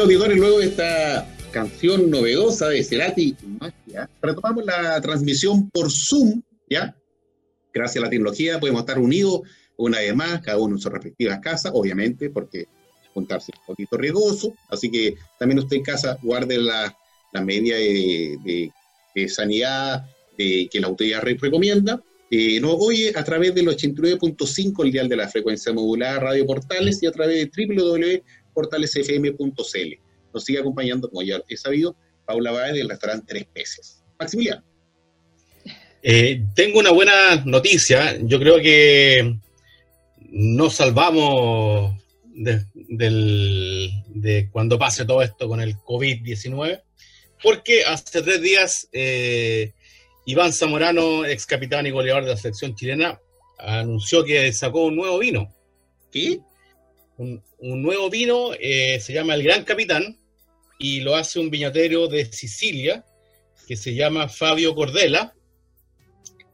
Auditores, luego de esta canción novedosa de Cerati Magia, retomamos la transmisión por Zoom, ¿ya? Gracias a la tecnología podemos estar unidos una vez más, cada uno en sus respectivas casas, obviamente, porque juntarse es un poquito riesgoso, así que también usted en casa guarde la, la medida de, sanidad que la autoridad recomienda. Eh, nos oye a través del 89.5, el dial de la frecuencia modular Radio Portales, y a través de www.portalesfm.cl. Nos sigue acompañando, como ya he sabido, Paula Báez del restaurante Tres Peces. Maximiliano. Eh, tengo una buena noticia. Yo creo que nos salvamos de, cuando pase todo esto con el COVID-19, porque hace tres días eh, Iván Zamorano, ex capitán y goleador de la selección chilena, anunció que sacó un nuevo vino. ¿Qué? Un, nuevo vino, eh, se llama El Gran Capitán, y lo hace un viñatero de Sicilia, que se llama Fabio Cordela,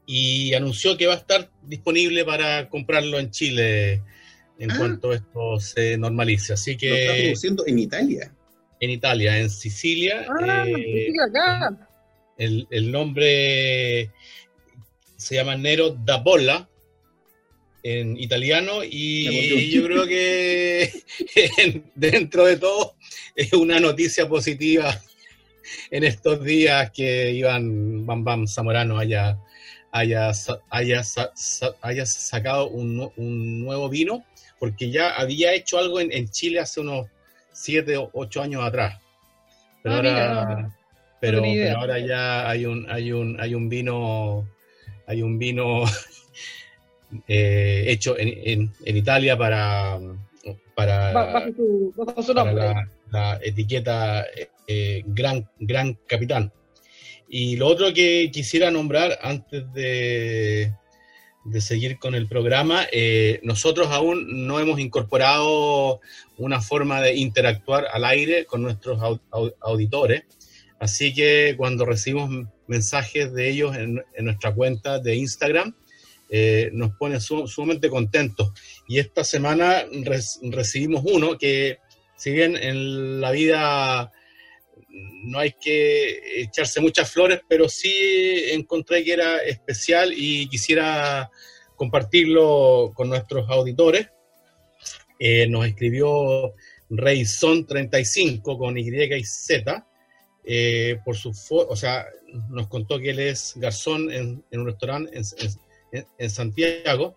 y anunció que va a estar disponible para comprarlo en Chile en ah. cuanto esto se normalice. Así que. Lo está produciendo en Italia. En Italia, en Sicilia. Ah, eh, acá. El, el, nombre se llama Nero da Bolla en italiano y yo creo que dentro de todo es una noticia positiva en estos días que Iván Bam Bam Zamorano haya haya, haya, sacado un, nuevo vino, porque ya había hecho algo en, Chile hace unos 7 o 8 años atrás. Pero, ah, ahora, pero, ahora ya hay un, hay un, hay un vino, hay un vino eh, hecho en, Italia para, para, la, etiqueta eh, Gran, Gran Capitán. Y lo otro que quisiera nombrar antes de, de seguir con el programa, eh, nosotros aún no hemos incorporado una forma de interactuar al aire con nuestros auditores, así que cuando recibimos mensajes de ellos en, nuestra cuenta de Instagram, eh, nos pone sumamente contentos. Y esta semana recibimos uno que, si bien en la vida no hay que echarse muchas flores, pero sí encontré que era especial y quisiera compartirlo con nuestros auditores. Eh, nos escribió Reyson35 con Y y Z, eh, por su o sea, nos contó que él es garzón en, un restaurante en, Santiago.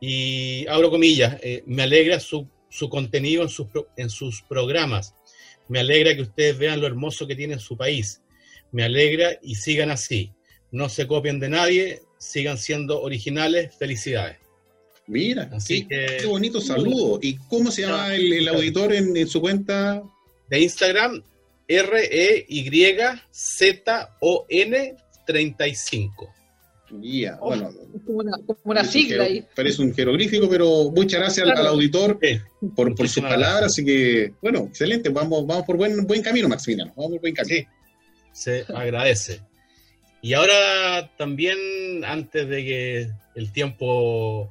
Y abro comillas, eh, me alegra su, su contenido en sus, en sus programas me alegra que ustedes vean lo hermoso que tiene su país. Me alegra y sigan así. No se copien de nadie, sigan siendo originales. Felicidades. Mira, así qué, que, qué bonito saludo. ¿Y cómo se llama el, auditor en, su cuenta? De Instagram, R-E-Y-Z-O-N 35. Yeah, bueno, como una, sigla. parece un jeroglífico, pero muchas gracias al, auditor por, por sus palabras. Así que, bueno, excelente. Vamos, vamos por buen, buen camino, Maximiliano. Vamos por buen camino. se agradece. Y ahora también, antes de que el tiempo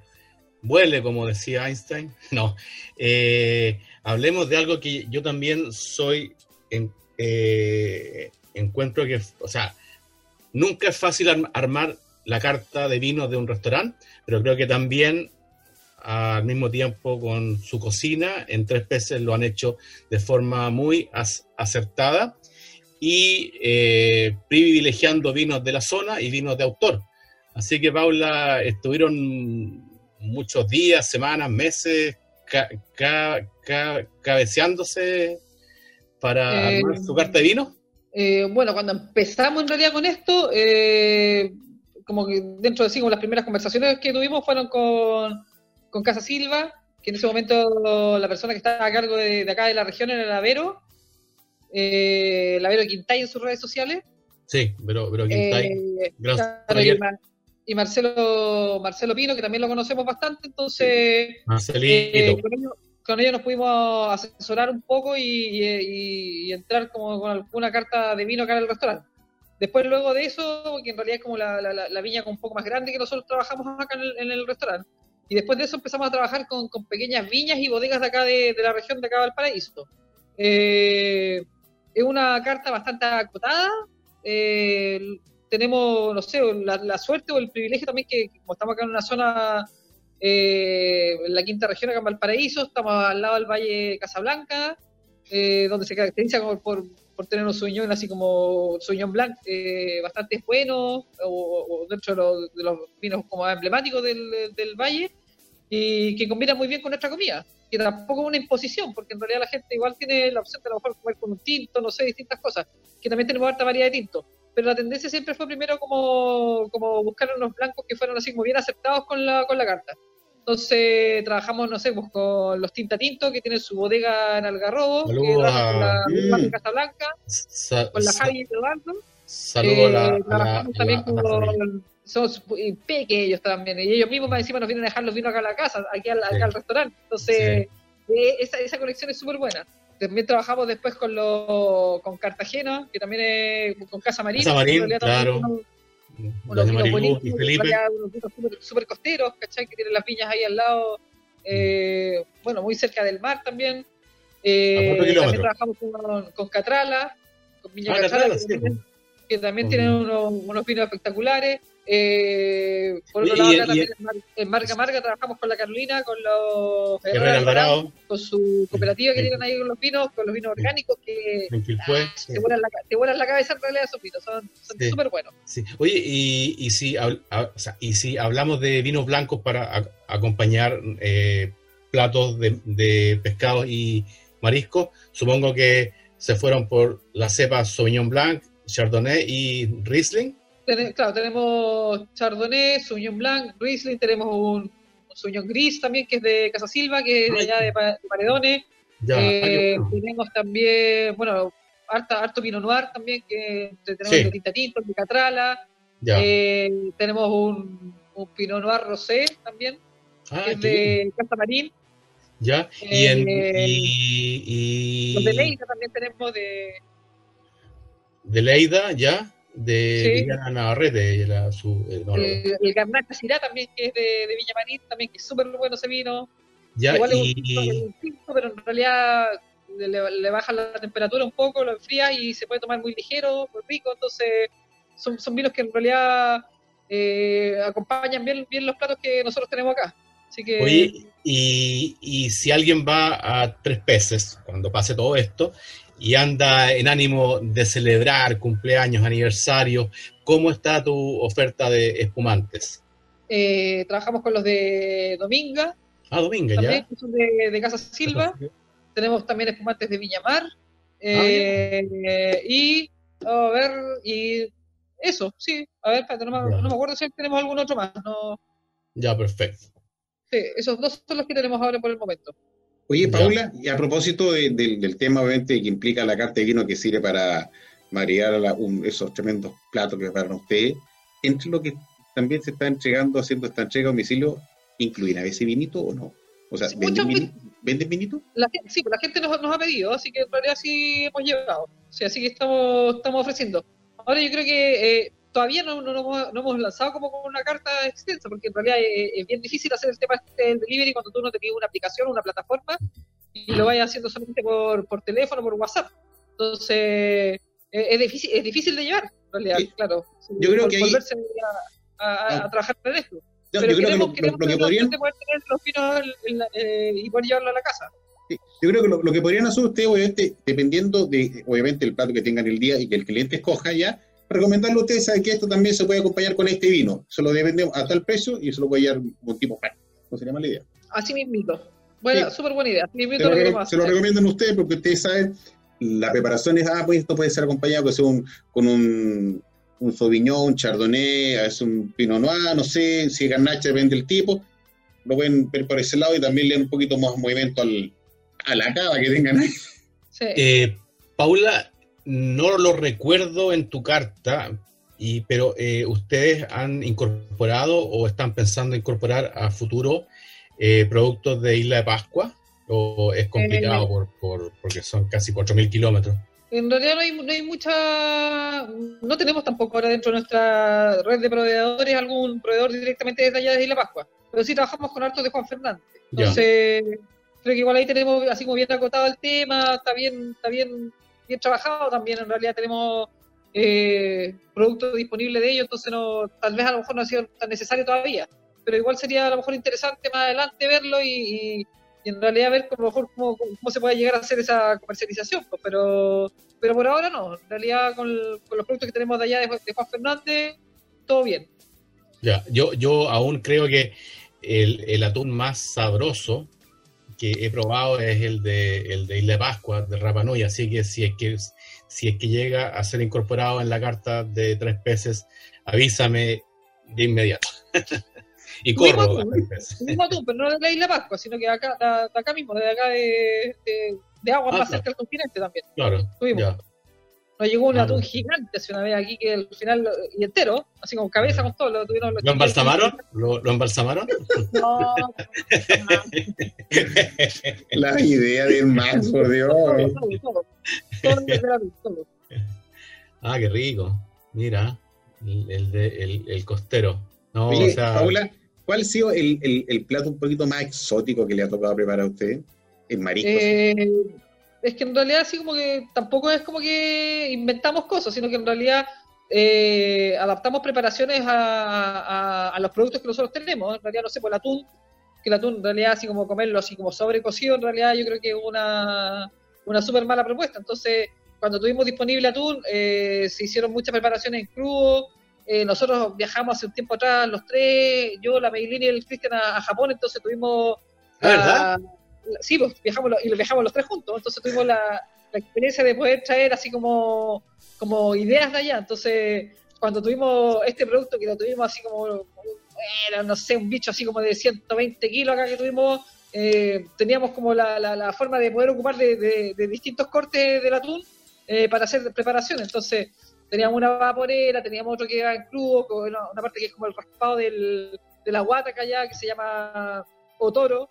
vuele, como decía Einstein, no, eh, hablemos de algo que yo también soy, en, eh, encuentro que, o sea, nunca es fácil armar la carta de vinos de un restaurante, pero creo que también al mismo tiempo con su cocina, en tres peces lo han hecho de forma muy acertada y eh, privilegiando vinos de la zona y vinos de autor. Así que Paula, estuvieron muchos días, semanas, meses cabeceándose para eh, armar su carta de vino. Eh, bueno, cuando empezamos en realidad con esto, como que dentro de sí, como las primeras conversaciones que tuvimos fueron con, con Casa Silva, que en ese momento la persona que estaba a cargo de, acá de la región era Lavero, eh, Lavero Quintay en sus redes sociales. Sí, pero, pero Quintay. Eh, y, Marcelo, Marcelo Pino, que también lo conocemos bastante, entonces eh, con, ellos, nos pudimos asesorar un poco y, y, entrar como con alguna carta de vino acá en el restaurante. Después, luego de eso, que en realidad es como la, la, viña un poco más grande que nosotros trabajamos acá en el, restaurante. Y después de eso empezamos a trabajar con, con, pequeñas viñas y bodegas de acá de, la región de acá del Paraíso. Eh, es una carta bastante acotada. Eh, tenemos, no sé, la, suerte o el privilegio también que, como estamos acá en una zona, eh, en la quinta región, acá en Valparaíso, estamos al lado del Valle Casablanca, eh, donde se caracteriza por, tener un sueñón así como sueñón blanco, eh, bastante bueno, o, dentro de los, de los, vinos como emblemáticos del, del valle, y que combina muy bien con nuestra comida que tampoco es una imposición, porque en realidad la gente igual tiene la opción de a lo mejor comer con un tinto, no sé, distintas cosas, que también tenemos harta variedad de tintos. Pero la tendencia siempre fue primero como, como buscar unos blancos que fueron así como bien aceptados con la, con la carta. Entonces trabajamos, no sé, pues con los Tinta Tinto, que tienen su bodega en Algarrobo, que con la mm. Casa Blanca, con la Javi Eduardo. Saludos a eh, Trabajamos también con, somos pequeños también, y ellos mismos encima nos vienen a dejar los vinos acá a la casa, aquí al, al restaurante. Entonces, eh, esa, esa colección es súper buena. También trabajamos después con lo, con Cartagena, que también es con Casa Marín. Casa Marín, claro. Unos, vinos bonitos, y Felipe. súper costeros, ¿cachai? Que tienen las viñas ahí al lado, eh, bueno, muy cerca del mar también. Eh, también trabajamos con, con Catrala, con Viña ah, Catrala, que, también, que también tienen unos, unos vinos espectaculares. Eh, por otro lado, también en Marga Marga trabajamos con la Carolina, con los Alvarado, con su cooperativa que tienen ahí con los vinos, con los vinos orgánicos que ah, te, vuelan la, te vuelan la cabeza en realidad esos vinos, son súper buenos. Oye, y, y, si, o sea, y si hablamos de vinos blancos para acompañar eh, platos de, de pescado y marisco, supongo que se fueron por la cepa Sauvignon Blanc, Chardonnay y Riesling claro, tenemos Chardonnay, Sauvignon Blanc, Riesling, tenemos un, un Gris también, que es de Casa Silva, que es de allá de, Paredones. Eh, tenemos también, bueno, harto Pinot Noir también, que tenemos de Tinta Tinto, de Catrala. Eh, tenemos un, un, Pinot Noir Rosé también, ah, que es de Casa Marín. Ya, y, en, eh, y, Los de Leida también tenemos de... De Leida, ya de Villa Navarrete. La, su, eh, el, el Garnacha Sirá también, que es de, de también, que es súper bueno ese vino. Ya, Igual y... es un tinto, pero en realidad le, le, baja la temperatura un poco, lo enfría y se puede tomar muy ligero, muy rico. Entonces, son, son vinos que en realidad eh, acompañan bien, bien los platos que nosotros tenemos acá. Así que... Oye, y, y si alguien va a Tres Peces, cuando pase todo esto, y anda en ánimo de celebrar cumpleaños, aniversarios, ¿cómo está tu oferta de espumantes? Eh, trabajamos con los de Dominga. Ah, Dominga, también, ya. Que son de, Casa Silva. Tenemos también espumantes de Viñamar. Eh, y, a ver, y eso, sí. A ver, no, me, no me acuerdo si tenemos algún otro más. No. Ya, perfecto. Sí, esos dos son los que tenemos ahora por el momento. Oye, Paula, y a propósito del tema, obviamente, que implica la carta de vino que sirve para marear esos tremendos platos que preparan ustedes, entre lo que también se está entregando, haciendo esta entrega a domicilio, ¿incluirá ese vinito o no? O sea, ¿venden, vinito? La gente, sí, pues la gente nos, ha pedido, así que en realidad sí hemos llevado. O sea, así que estamos, estamos ofreciendo. Ahora yo creo que eh, todavía no, no, no, hemos lanzado como una carta extensa, porque en realidad es, bien difícil hacer el tema del delivery cuando tú no te pides una aplicación, una plataforma, y lo vayas haciendo solamente por, por teléfono, por WhatsApp. Entonces, es, difícil, es difícil de llevar, en realidad, claro. Yo creo que volverse a, a, trabajar en esto. Pero queremos, que, lo, que podrían... poder tener los vinos eh, y poder llevarlo a la casa. Yo creo que lo, que podrían hacer ustedes, obviamente, dependiendo de, obviamente, el plato que tengan el día y que el cliente escoja ya, recomendarle a ustedes sabe que esto también se puede acompañar con este vino. Se lo vendemos a tal precio y se lo voy a llevar un tipo pan. ¿No sería mala idea? Así mismito. Bueno, súper buena idea. se, lo, se lo recomiendan ustedes porque ustedes saben, la preparación es, ah, pues esto puede ser acompañado con un, con un, un Sauvignon, un Chardonnay, a veces un Pinot Noir, no sé, si es Garnacha, depende del tipo. Lo pueden ver por ese lado y también le dan un poquito más movimiento al, a la cava que tengan ahí. Sí. Eh, Paula, no lo recuerdo en tu carta, y, pero eh, ustedes han incorporado o están pensando incorporar a futuro eh, productos de Isla de Pascua, o es complicado eh, por, porque son casi 4.000 kilómetros. En realidad no hay, no hay mucha, no tenemos tampoco ahora dentro de nuestra red de proveedores algún proveedor directamente desde allá de Isla Pascua, pero sí trabajamos con hartos de Juan Fernández. Entonces, creo que igual ahí tenemos así como bien acotado el tema, está bien, está bien, bien trabajado también, en realidad tenemos eh, productos disponibles de ellos, entonces no, tal vez a lo mejor no ha sido tan necesario todavía, pero igual sería a lo mejor interesante más adelante verlo y, en realidad ver cómo, mejor cómo, cómo, se puede llegar a hacer esa comercialización, pues, pero, pero por ahora no, en realidad con, los productos que tenemos de allá de, de Juan Fernández, todo bien. Ya, yo, yo aún creo que el, el atún más sabroso que he probado es el de, el de Isla Pascua, de Rapanui, así que si es que si es que llega a ser incorporado en la carta de tres peces, avísame de inmediato. y corro. Mismo atún, pero no de la Isla Pascua, sino que acá, de, acá mismo, de acá de, de, agua más cerca del continente también. Claro. Ya. Nos llegó un atún gigante hace una vez aquí que al final y entero, así como cabeza con todo, lo tuvieron ¿Lo embalsamaron? ¿Lo, ¿Lo, embalsamaron? No, La idea del Max, por Dios. Ah, qué rico. Mira, el, de, el, el costero. No, Oye, o sea... Paula, ¿cuál ha sido el, el, el, plato un poquito más exótico que le ha tocado preparar a usted? El marisco. Eh, es que en realidad así como que tampoco es como que inventamos cosas, sino que en realidad eh, adaptamos preparaciones a, a, los productos que nosotros tenemos. En realidad, no sé, por pues el atún, que el atún en realidad así como comerlo así como sobrecocido, en realidad yo creo que es una, una súper mala propuesta. Entonces, cuando tuvimos disponible atún, eh, se hicieron muchas preparaciones en crudo. Eh, nosotros viajamos hace un tiempo atrás, los tres, yo, la Meilini y el Cristian a, Japón, entonces tuvimos... ¿verdad? Sí, pues viajamos y viajamos los tres juntos, entonces tuvimos la, experiencia de poder traer así como, como ideas de allá. Entonces, cuando tuvimos este producto, que lo tuvimos así como, era, no sé, un bicho así como de 120 kilos acá que tuvimos, eh, teníamos como la, la, forma de poder ocupar de, distintos cortes del atún eh, para hacer preparación. Entonces, teníamos una vaporera, teníamos otro que era en crudo, una, parte que es como el raspado del, de la guata acá allá, que se llama otoro,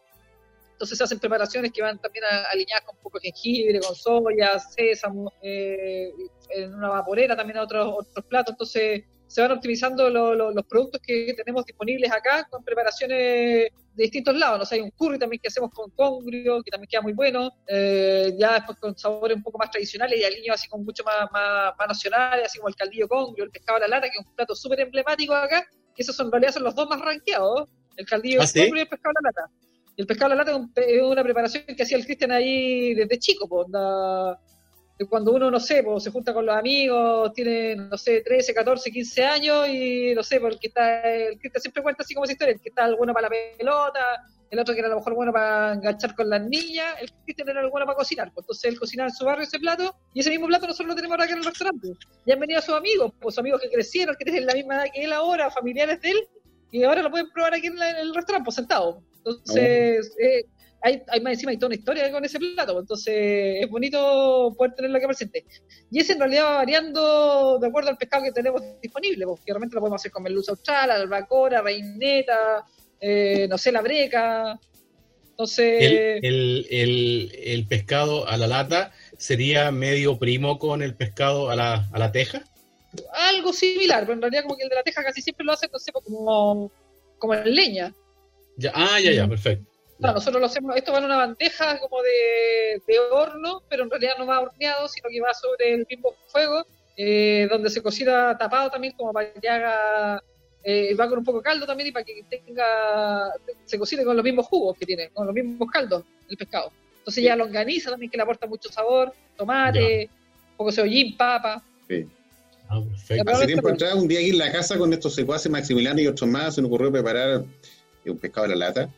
entonces se hacen preparaciones que van también alineadas con un poco de jengibre, con soya, sésamo, eh, en una vaporera también a otros, otros platos. Entonces se van optimizando los productos que tenemos disponibles acá con preparaciones de distintos lados. ¿no? sé, hay un curry también que hacemos con congrio, que también queda muy bueno. Eh, ya después con sabores un poco más tradicionales y alineados así con mucho más, más, nacionales, así como el caldillo congrio, el pescado a la lata, que es un plato súper emblemático acá, que esos son, en realidad son los dos más rankeados, el caldillo ¿Ah, congrio y el pescado a la lata el pescado a la lata es una preparación que hacía el Cristian ahí desde chico, pues, cuando uno, no sé, pues, se junta con los amigos, tiene, no sé, 13, 14, 15 años y, no sé, porque está, el Cristian siempre cuenta así como esa historia, el que está bueno para la pelota, el otro que era a lo mejor bueno para enganchar con las niñas, el Cristian era el bueno para cocinar, pues, entonces él cocinaba en su barrio ese plato y ese mismo plato nosotros lo tenemos ahora aquí en el restaurante. Y han venido sus amigos, pues amigos que crecieron, que tienen la misma edad que él ahora, familiares de él, y ahora lo pueden probar aquí en, el restaurante, pues sentado. Entonces, eh, hay, hay, más encima hay toda una historia con ese plato, pues, entonces es bonito poder tenerlo aquí presente. Y ese en realidad va variando de acuerdo al pescado que tenemos disponible, porque realmente lo podemos hacer con merluza austral, albacora, reineta, eh, no sé, la breca. Entonces. El, el, el, pescado a la lata sería medio primo con el pescado a la, a la teja? Algo similar, pero en realidad como que el de la teja casi siempre lo hace, no sé, como, como en leña ah, ya, ya, perfecto. nosotros lo hacemos, esto va en una bandeja como de, horno, pero en realidad no va horneado, sino que va sobre el mismo fuego, eh, donde se cocina tapado también como para que haga, eh, va con un poco de caldo también y para que tenga, se cocine con los mismos jugos que tiene, con los mismos caldos el pescado. Entonces ya longaniza también que le aporta mucho sabor, tomate, un poco de cebollín, papa. Sí. Ah, perfecto. Hace tiempo atrás, un día aquí en la casa con estos secuaces Maximiliano y otros más, se nos ocurrió preparar un pescado de la lata.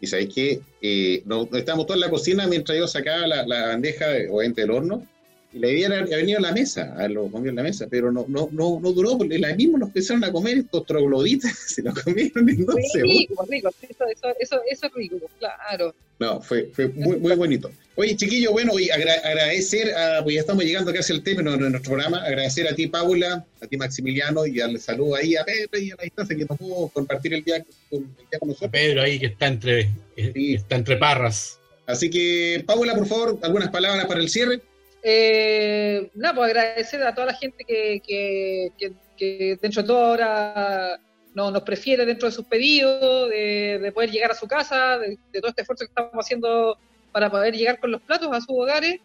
Y sabéis que eh, nos, estábamos todos en la cocina mientras yo sacaba la, la bandeja, obviamente, del horno, y la idea era venir a la mesa, a los comió en la mesa, pero no, no, no, no duró, porque la misma nos empezaron a comer estos trogloditas, se los comieron en dos segundos. Rico, eso, eso, eso, es rico, claro. No, fue, fue muy, muy bonito. Oye, chiquillo, bueno, y agradecer, a, pues ya estamos llegando casi al término de nuestro programa, agradecer a ti, Paula, a ti, Maximiliano, y darle saludo ahí a Pedro y a la distancia que nos pudo compartir el día con, nosotros. Pedro ahí que está entre, está entre parras. Así que, Paula, por favor, algunas palabras para el cierre. Eh, nada, pues agradecer a toda la gente que, que, dentro de todo ahora no, nos prefiere dentro de sus pedidos, de, poder llegar a su casa, de, todo este esfuerzo que estamos haciendo para poder llegar con los platos a sus hogares.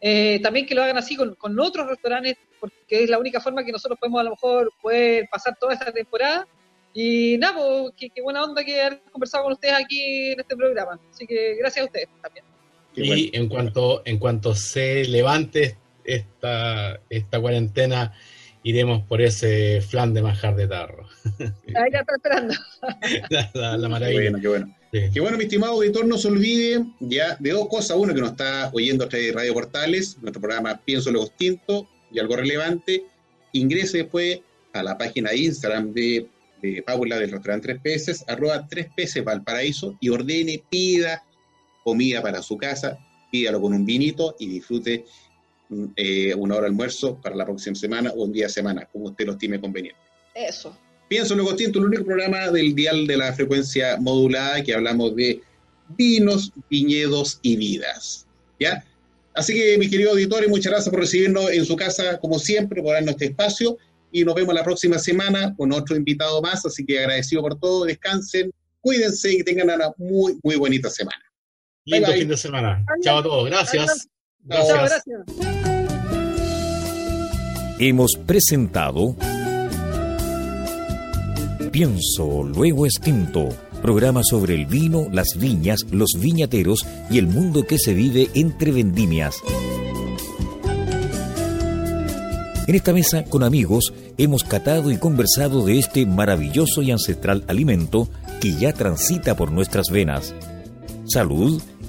Eh, también que lo hagan así con, con, otros restaurantes, porque es la única forma que nosotros podemos a lo mejor poder pasar toda esta temporada. Y nada, pues, qué, buena onda que haber conversado con ustedes aquí en este programa. Así que gracias a ustedes también. Y en cuanto, en cuanto se levante esta, esta cuarentena, iremos por ese flan de manjar de tarro. Ahí la está esperando. la, maravilla. Qué bueno, qué bueno. Qué bueno, mi estimado auditor, no se olvide ya de dos cosas. Uno, que nos está oyendo a través de Radio Portales, nuestro programa Pienso Luego Tinto, y algo relevante, ingrese después a la página de Instagram de, de Paula del restaurante Tres Peces, arroba Tres Peces Valparaíso, y ordene, pida comida para su casa, pídalo con un vinito y disfrute eh, una hora de almuerzo para la próxima semana o un día de semana, como usted lo estime conveniente. Eso. Pienso luego Tinto, el único programa del dial de la frecuencia modulada que hablamos de vinos, viñedos y vidas. ¿Ya? Así que, mi querido auditor, muchas gracias por recibirnos en su casa, como siempre, por darnos este espacio. Y nos vemos la próxima semana con otro invitado más. Así que agradecido por todo. Descansen, cuídense y tengan una muy, muy bonita semana. Lindo fin de semana. Chao a todos. Gracias. Gracias. Hemos presentado Pienso, luego extinto. Programa sobre el vino, las viñas, los viñateros y el mundo que se vive entre vendimias. En esta mesa, con amigos, hemos catado y conversado de este maravilloso y ancestral alimento que ya transita por nuestras venas. Salud